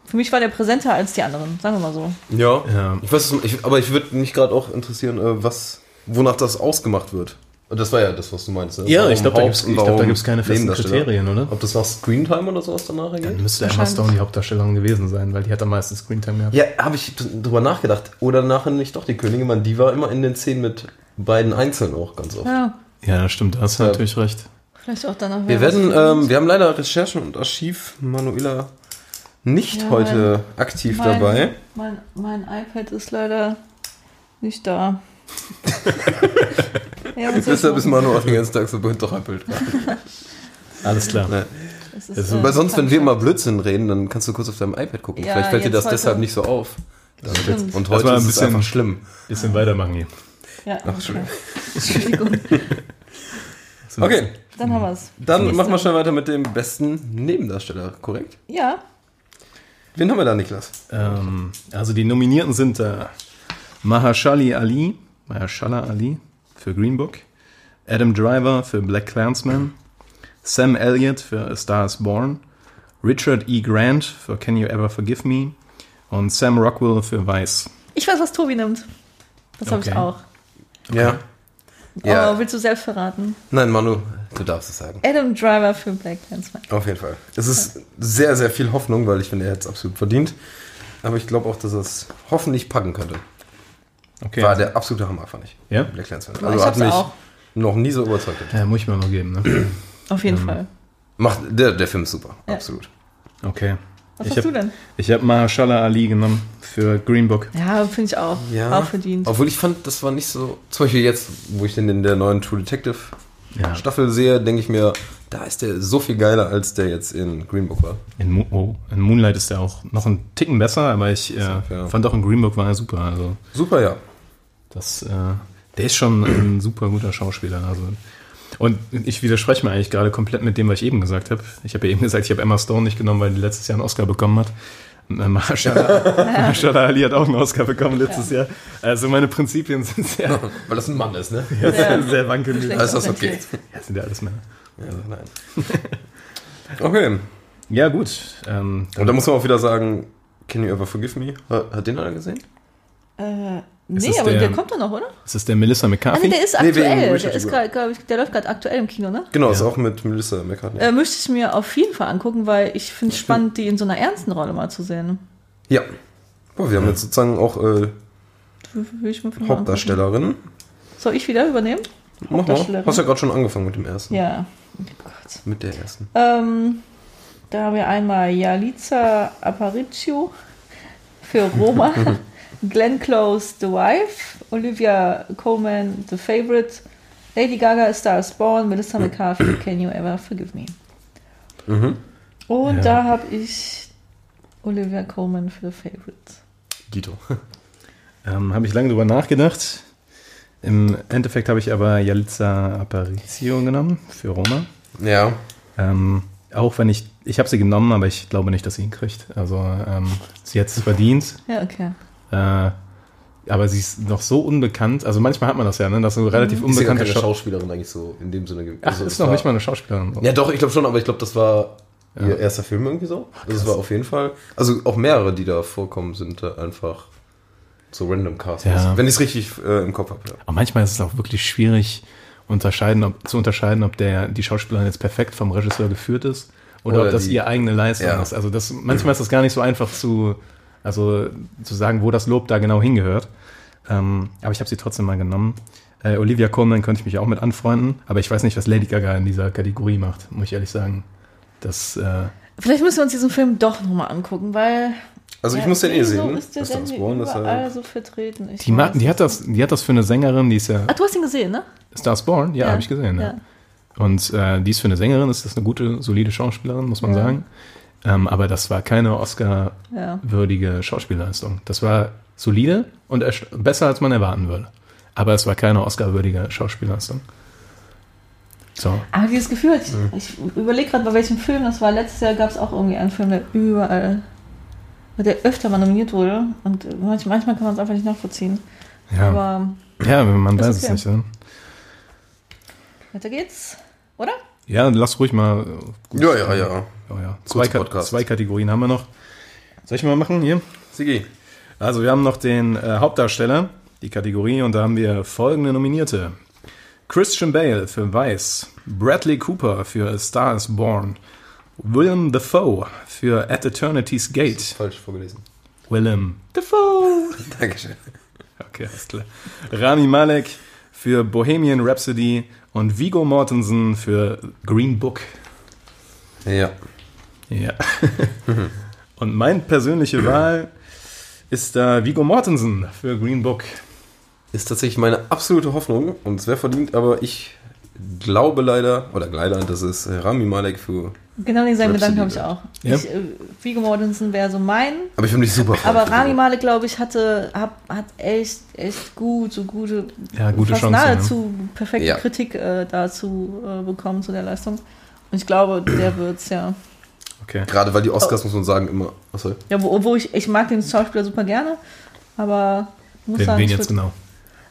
für mich war der präsenter als die anderen, sagen wir mal so. Ja. Ja. Ich weiß, es- ich, aber ich würde mich gerade auch interessieren, äh, was, wonach das ausgemacht wird. Und Das war ja das, was du meinst. ne? Ja, Warum ich glaube, da und ich glaub, keine festen? Kriterien, oder? Ob das nach Screentime oder sowas danach Dann geht? müsste Emma. Stone die Hauptdarstellerin gewesen sein, weil die hat am meisten Screentime gehabt. Ja, habe ich drüber nachgedacht. Oder nachher nicht doch die Königin, man, die war immer in den Szenen mit beiden einzeln auch ganz oft. Ja, Ja, stimmt, da hast du Ja. natürlich recht. vielleicht auch danach. Wir werden, ähm, wir haben leider Recherchen und Archiv Manuela nicht Ja, heute aktiv mein, dabei. Mein, mein iPad ist leider nicht da. (laughs) (laughs) ja, Deshalb ist? Manu auch den ganzen Tag so betröppelt. (laughs) Alles klar. Es ist, äh, Weil sonst, wenn wir immer Blödsinn reden, dann kannst du kurz auf deinem iPad gucken. Ja, Vielleicht fällt dir jetzt das heute- deshalb nicht so auf. Das stimmt. Und heute war ein ist es bisschen- einfach schlimm. Bisschen weitermachen hier. Ja, Ach, Entschuldigung. Entschuldigung. (laughs) So, Dann Mhm. haben wir es. Dann machen wir schnell weiter mit dem besten Nebendarsteller, korrekt? Ja, Wen haben wir da, Niklas? Ähm, also die Nominierten sind äh, Mahashali Ali, Mahershala Ali für Green Book, Adam Driver für Black Clansman, Sam Elliott für A Star is Born, Richard E. Grant für Can You Ever Forgive Me und Sam Rockwell für Vice. ich weiß, was Tobi nimmt. Das habe ich Okay. auch. Ja. Ja. Oh, willst du selbst verraten? Nein, Manu, du darfst es sagen. Adam Driver für Black Clansman. Auf jeden Fall. Es ist sehr, sehr viel Hoffnung, weil ich finde, er hat es absolut verdient. Aber ich glaube auch, dass er es hoffentlich packen könnte. Okay. War der absolute Hammer, fand ich. ja? Black Clansman. Also ich hat mich auch. noch nie so überzeugt. ja, muss ich mir noch geben, ne? (clears throat) Auf jeden Ähm, Fall. Macht, der, der Film ist super, Ja. absolut. Okay. Was ich hast hab- du denn? Ich habe Mahershala Ali genommen für Green Book. Ja, finde ich auch. Ja. Auch verdient. Obwohl ich fand, das war nicht so. Zum Beispiel jetzt, wo ich den in der neuen True Detective Ja. Staffel sehe, denke ich mir, da ist der so viel geiler, als der jetzt in Green Book war. In, Mo oh, in Moonlight ist er auch noch ein Ticken besser, aber ich äh, Ja. fand auch in Green Book war er super. Also Super, ja. Das, äh, der ist schon ein super guter Schauspieler. Also. Und ich widerspreche mir eigentlich gerade komplett mit dem, was ich eben gesagt habe. Ich habe ja eben gesagt, ich habe Emma Stone nicht genommen, weil die letztes Jahr einen Oscar bekommen hat. Und, äh, (laughs) Mahershala Ali hat auch einen Oscar bekommen letztes Jahr. Also meine Prinzipien sind sehr, (laughs) Weil das ein Mann ist, ne? (laughs) sehr, sehr wankelnd. Also ist das okay. Ja, sind ja alles Männer. Ja, nein. Okay. Ja, gut. Ähm, Und da muss man auch wieder sagen, Can You Ever Forgive Me? Hat, hat den einer gesehen? Äh, Ist nee, das aber der- der, kommt doch noch, oder? das ist der Melissa Ah, nee, McCarthy. der ist Nee, aktuell. Richard der, ist grad, glaub ich, der läuft gerade aktuell im Kino, ne? Genau, ist Ja. auch mit Melissa McCartney. Äh, möchte ich mir auf jeden Fall angucken, weil ich finde es spannend, die in so einer ernsten Rolle mal zu sehen. Ja. Boah, wir haben jetzt sozusagen auch äh. Hauptdarstellerin. Soll ich wieder übernehmen? Mach mal. Hast ja gerade schon angefangen mit dem ersten. Ja. Oh Gott. Mit der ersten. Ähm, da haben wir einmal Yalitza Aparicio für Roma, (laughs) Glenn Close, The Wife, Olivia Coleman, The Favorite, Lady Gaga, A Star is Born, Melissa McCarthy, Can You Ever Forgive Me? Mhm. Und Ja. da habe ich Olivia Coleman für The Favorite. Dito. (laughs) Ähm, habe ich lange drüber nachgedacht. Im Endeffekt habe ich aber Yalitza Aparicio genommen für Roma. Ja. Ähm, auch wenn ich, ich habe sie genommen, aber ich glaube nicht, dass sie ihn kriegt. Also ähm, sie hat es verdient, Ja, okay. Äh, aber sie ist noch so unbekannt. Also manchmal hat man das ja, ne, dass so relativ Ist ja unbekannte keine Schau Schauspielerin eigentlich so in dem Sinne. Ach, also ist noch war- nicht mal eine Schauspielerin. Ja, doch, ich glaube schon, aber ich glaube, das war Ja. ihr erster Film irgendwie so. Das war auf jeden Fall. Also auch mehrere, die da vorkommen, sind einfach so random Casts. Ja. Wenn ich es richtig äh, im Kopf habe. Ja. Aber manchmal ist es auch wirklich schwierig unterscheiden, ob, zu unterscheiden, ob der, die Schauspielerin jetzt perfekt vom Regisseur geführt ist oder, Oder ob das die- ihre eigene Leistung ist. Also das, manchmal ist das gar nicht so einfach zu, also zu sagen, wo das Lob da genau hingehört. Ähm, aber ich habe sie trotzdem mal genommen. Äh, Olivia Colman könnte ich mich auch mit anfreunden, aber ich weiß nicht, was Lady Gaga in dieser Kategorie macht, muss ich ehrlich sagen. Das, äh, Vielleicht müssen wir uns diesen Film doch nochmal angucken, weil. Also ich ja, muss den eh sehen. Ist der Das ist das Born, das überall ist so vertreten? Ich die, mag, weiß die, hat das, die hat das für eine Sängerin, die ist ja Ah, du hast ihn gesehen, ne? Stars Born, ja, habe ich gesehen. Ja. Und äh, dies für eine Sängerin ist das eine gute, solide Schauspielerin, muss man Ja. sagen. Ähm, aber das war keine Oscar-würdige Ja. Schauspielleistung. Das war solide und besser, als man erwarten würde. Aber es war keine Oscar-würdige Schauspielleistung. So. Aber dieses Gefühl, ich, ich überlege gerade, bei welchem Film das war. Letztes Jahr gab es auch irgendwie einen Film, der überall, der öfter mal nominiert wurde. Und manch, manchmal kann man es einfach nicht nachvollziehen. Ja, Aber ja man ist weiß es okay. nicht. Ne? weiter geht's, oder? Ja, lass ruhig mal. äh, Ja, ja, ja. Oh ja. Zwei, Ka zwei Kategorien haben wir noch. Soll ich mal machen hier? Sigi. Also wir haben noch den äh, Hauptdarsteller, die Kategorie, und da haben wir folgende Nominierte. Christian Bale für Vice, Bradley Cooper für A Star is Born, Willem Dafoe für At Eternity's Gate. Falsch vorgelesen. Willem Dafoe. (laughs) Dankeschön. Okay, alles klar. Rami Malek für Bohemian Rhapsody und Vigo Mortensen für Green Book. Ja. Ja. (laughs) und meine persönliche Wahl ist da Vigo Mortensen für Green Book. Ist tatsächlich meine absolute Hoffnung und es wäre verdient, aber ich glaube leider, oder leider, dass es Rami Malek für. Genau denselben Rhapsody Gedanken habe ich wird. auch. Ja. Ich, äh, Viggo Mortensen wäre so mein. Aber ich finde mich super Aber. Rami Malek, glaube ich, hatte, hat, hat echt, echt gut, so gute, Ja, gute fast Chance, ne? nahezu perfekte Ja. Kritik äh, dazu äh, bekommen zu der Leistung. Und ich glaube, der wird's ja. Okay. Gerade weil die Oscars, muss man sagen, immer. Achso. Ja, wo, wo ich, ich mag den Schauspieler super gerne, aber muss Wen, sagen, wen jetzt genau?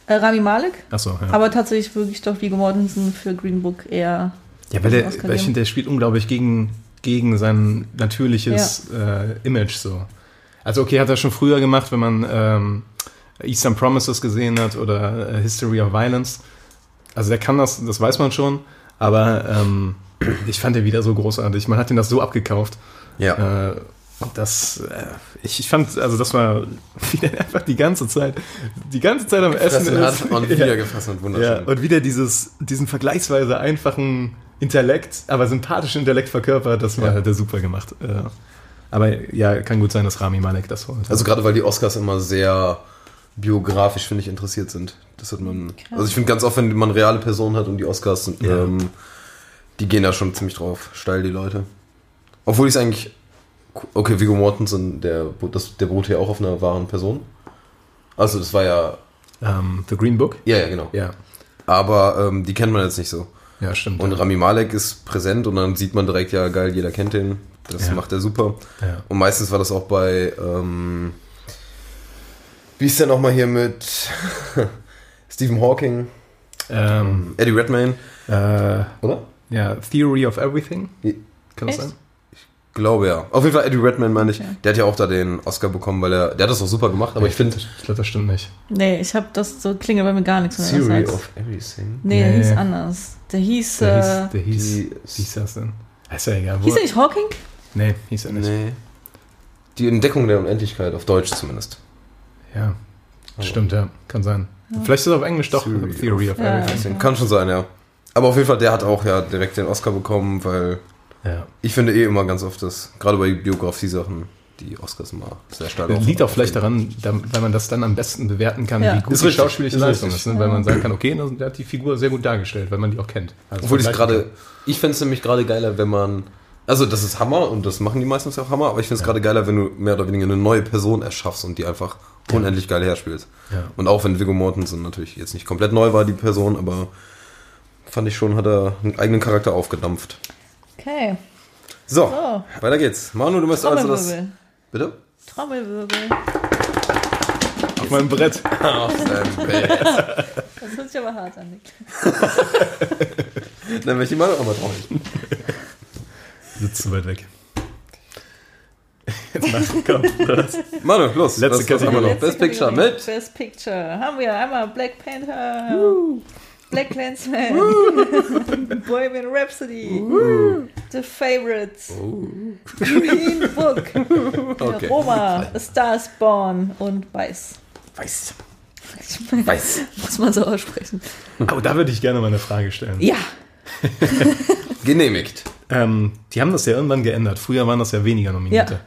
äh, Rami Malek, Achso, ja. aber tatsächlich wirklich doch Viggo Mortensen für Green Book eher. ja, weil, der, weil ich finde, der spielt unglaublich gegen, gegen sein natürliches äh, Image so. Also okay, hat er schon früher gemacht, wenn man ähm, Eastern Promises gesehen hat oder äh, History of Violence. Also der kann das, das weiß man schon, aber ähm, ich fand den wieder so großartig. Man hat ihn das so abgekauft. Ja. Äh, das, äh, ich, ich fand, also das war (laughs) wieder einfach die ganze Zeit, die ganze Zeit am Essen Fressen ist. hat und (laughs) Ja. wieder gefressen und Ja, wunderschön. und wieder dieses, diesen vergleichsweise einfachen Intellekt, aber sympathischen Intellekt verkörpert, das war, Ja. hat er super gemacht. Äh, aber ja, kann gut sein, dass Rami Malek das holt. Also gerade weil die Oscars immer sehr biografisch, finde ich, interessiert sind. Das hat man. Also ich finde ganz oft, wenn man reale Personen hat und die Oscars, sind, Ja. ähm, die gehen da schon ziemlich drauf, steil die Leute. Obwohl ich es eigentlich. Okay, Viggo Mortensen, der, das, der beruht ja auch auf einer wahren Person. Also das war ja. ähm, The Green Book? Ja, ja, genau. Ja. Aber ähm, die kennt man jetzt nicht so. Ja, stimmt. Und Rami Malek ist präsent und dann sieht man direkt, ja geil, jeder kennt den. Das Ja. macht er super. ja. Und meistens war das auch bei, ähm, wie ist der nochmal hier mit (laughs) Stephen Hawking, Ähm, Eddie Redmayne, äh, oder? Ja, Theory of Everything? Ich Kann das Echt? sein? glaube ja. Auf jeden Fall Eddie Redmayne meine ich. Okay. Der hat ja auch da den Oscar bekommen, weil er, der hat das auch super gemacht, aber ich finde Ich glaube, das stimmt nicht. Nee, ich habe das so klingelt bei mir gar nichts mehr. das Theory of Everything. Nee, der Nee. hieß anders. Der hieß. Der äh, hieß, der hieß, die- hieß das denn? Ist ja egal. Wo, hieß der nicht Hawking? nee, hieß er nicht. Nee. Die Entdeckung der Unendlichkeit, auf Deutsch zumindest. Ja, Aber- stimmt, ja. Kann sein. Vielleicht ist es auf Englisch doch Theory Theory, of, Ja. Everything. Deswegen Kann schon sein, ja. Aber auf jeden Fall, der hat auch ja direkt den Oscar bekommen, weil Ja. ich finde eh immer ganz oft, dass gerade bei Biografie-Sachen die Oscars immer sehr stark auf- Liegt auch vielleicht daran, da, weil man das dann am besten bewerten kann, Ja. wie gut Ist die schauspielerische ist Leistung ist. Ne? Weil man sagen kann, okay, das- der hat die Figur sehr gut dargestellt, weil man die auch kennt. Also Obwohl ich gerade, ich fände es nämlich gerade geiler, wenn man, also das ist Hammer und das machen die meistens auch Hammer, aber ich finde es gerade geiler, wenn du mehr oder weniger eine neue Person erschaffst und die einfach unendlich geil herspielst. Ja. Und auch wenn Viggo Mortensen natürlich jetzt nicht komplett neu war, die Person, aber fand ich schon, hat er einen eigenen Charakter aufgedampft. Okay. So, So. weiter geht's. Manu, du musst also das. Trommelwirbel. Bitte? Trommelwirbel. Auf meinem Brett. (laughs) Auf deinem Bett. Das hört sich aber hart an, Nick. (laughs) Dann möchte ich mal auch mal drauf. Sitzt zu weit weg. Jetzt mach komm, los. Manu, los. Letzte was, was haben wir noch? Letzte Best Picture Kategorie. mit. Best Picture. Haben wir einmal Black Panther, Black Clansman, (laughs) Bohemian Rhapsody, The Favorite, Green Book, Okay. Roma, A Star is Born und Weiß. Weiß. Weiß. Muss man so aussprechen. Oh, da würde ich gerne mal eine Frage stellen. Ja. (laughs) Genehmigt. Ähm, die haben das ja irgendwann geändert. Früher waren das ja weniger Nominierte. Ja.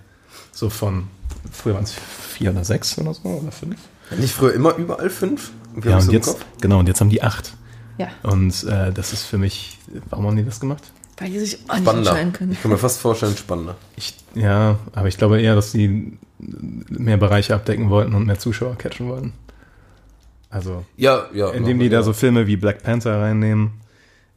So von, früher waren es vier oder sechs oder so, oder fünf. Nicht früher immer überall fünf? Wir Ja, und jetzt, Kopf. genau, und jetzt haben die acht. Ja, Und äh, das ist für mich, warum haben die das gemacht? weil die sich auch nicht Spannender. entscheiden können. Ich kann mir fast vorstellen, spannender. Ich, ja, aber ich glaube eher, dass die mehr Bereiche abdecken wollten und mehr Zuschauer catchen wollten. Also, Ja, ja. indem die da so Filme wie Black Panther reinnehmen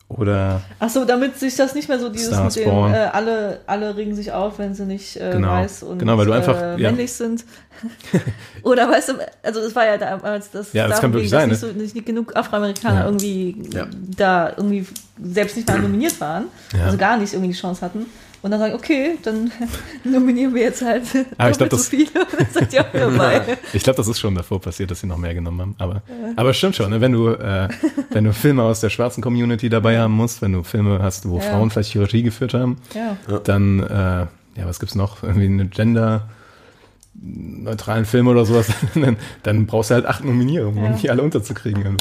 oder Ach so, damit sich das nicht mehr so dieses Star mit dem, äh, alle, alle regen sich auf, wenn sie nicht äh, Genau. weiß und Genau, weil du einfach- äh, ja. männlich sind. (laughs) Oder weißt du, also das war ja damals das Ja, das kann wirklich sein, dass ne? nicht, so, nicht, genug Afroamerikaner Ja. irgendwie Ja. da irgendwie selbst nicht mal nominiert waren, Ja. also gar nicht irgendwie die Chance hatten. Und dann sagen, okay, dann (laughs) nominieren wir jetzt halt Aber ich glaub, so das- viele (laughs) seid ihr auch (laughs) dabei. Ich glaube, das ist schon davor passiert, dass sie noch mehr genommen haben. Aber, aber stimmt schon, ne? wenn du äh, wenn du Filme aus der schwarzen Community dabei haben musst, wenn du Filme hast, wo Ja. Frauen vielleicht Regie geführt haben, Ja. dann äh, ja, was gibt's noch? Irgendwie eine Gender neutralen Film oder sowas, dann, dann brauchst du halt acht Nominierungen, um Ja. die alle unterzukriegen.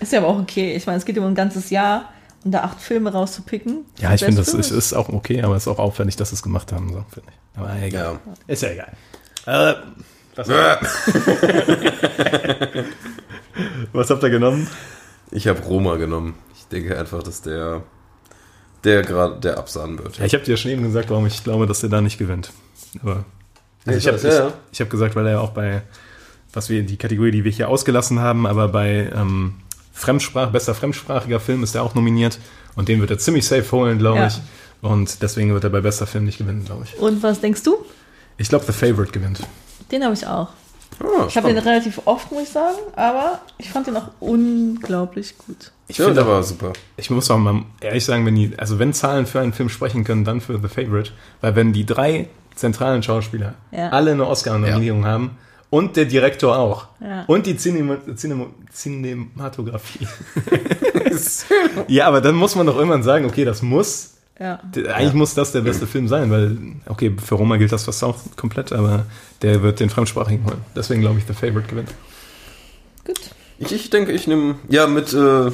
Ist ja aber auch okay. Ich meine, es geht um ein ganzes Jahr und da acht Filme rauszupicken. Ja, ich finde, das ist, ist auch okay, aber es ist auch auffällig, dass sie es gemacht haben, so, finde ich. Aber egal. Ja. Ist ja egal. Äh, was, was habt ihr genommen? Ich habe Roma genommen. Ich denke einfach, dass der der gerade der absahnen wird. Ja, ich habe dir schon eben gesagt, warum ich glaube, dass er da nicht gewinnt. Aber Ja, also ich ich habe ja, ja. ich, hab gesagt, weil er ja auch bei, was wir die Kategorie, die wir hier ausgelassen haben, aber bei ähm, Fremdsprach, bester fremdsprachiger Film ist er auch nominiert und den wird er ziemlich safe holen, glaube Ja. ich. Und deswegen wird er bei bester Film nicht gewinnen, glaube ich. Und was denkst du? Ich glaube, The Favorite gewinnt. Den habe ich auch. Ah, Ich habe den relativ oft, muss ich sagen, aber ich fand den auch unglaublich gut. Ich ja, finde der war super. Ich muss auch mal ehrlich sagen, wenn die, also wenn Zahlen für einen Film sprechen können, dann für The Favorite. Weil wenn die drei zentralen Schauspieler Ja. alle eine Oscar-Nominierung haben und der Direktor auch Ja. und die Cinema, Cinema, Cinematografie. (laughs) (laughs) ja, aber dann muss man doch irgendwann sagen, okay, das muss, Ja. eigentlich muss das der beste Film sein, weil, okay, für Roma gilt das fast auch komplett, aber der wird den Fremdsprachigen holen. Deswegen glaube ich, The Favorite gewinnt. Gut. Ich, ich denke, ich nehme ja mit äh,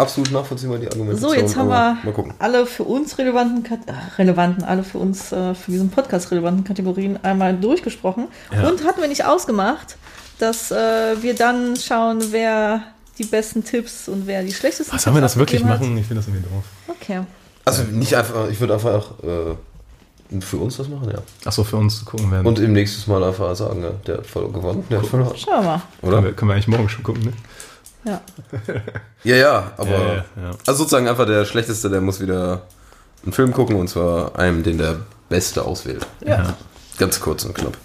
absolut nachvollziehbar die Argumentation. So, jetzt haben wir Mal gucken. alle für uns relevanten, Kat- äh, relevanten, alle für uns äh, für diesen Podcast relevanten Kategorien einmal durchgesprochen Ja. und hatten wir nicht ausgemacht, dass äh, wir dann schauen, wer die besten Tipps und wer die schlechtesten Was, sollen wir Tipps das wirklich machen? Ich finde das irgendwie doof. Okay. Also nicht einfach, ich würde einfach äh, für uns das machen, ja. Achso, für uns zu gucken werden. Und im nächsten Mal einfach sagen, ja, der hat voll gewonnen, der hat verloren. Schauen wir mal. können, Oder? wir, können wir eigentlich morgen schon gucken, ne? Ja. (laughs) Ja, ja, aber. Ja, ja, ja. Also sozusagen einfach der Schlechteste, der muss wieder einen Film gucken und zwar einem, den der Beste auswählt. Ja. Ganz kurz und knapp.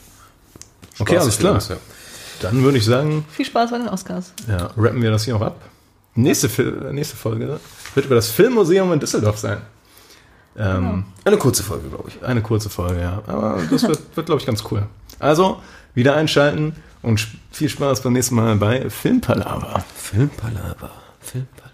Okay, Spaß alles für klar. uns, ja. Dann würde ich sagen, Viel Spaß bei den Oscars. ja, rappen wir das hier auch ab. Nächste, Fil- nächste Folge wird über das Filmmuseum in Düsseldorf sein. Ähm, Eine kurze Folge, glaube ich. Eine kurze Folge, ja. Aber das wird, wird glaube ich, ganz cool. Also, wieder einschalten und viel Spaß beim nächsten Mal bei Filmpalava. Filmpalava. Filmpalava.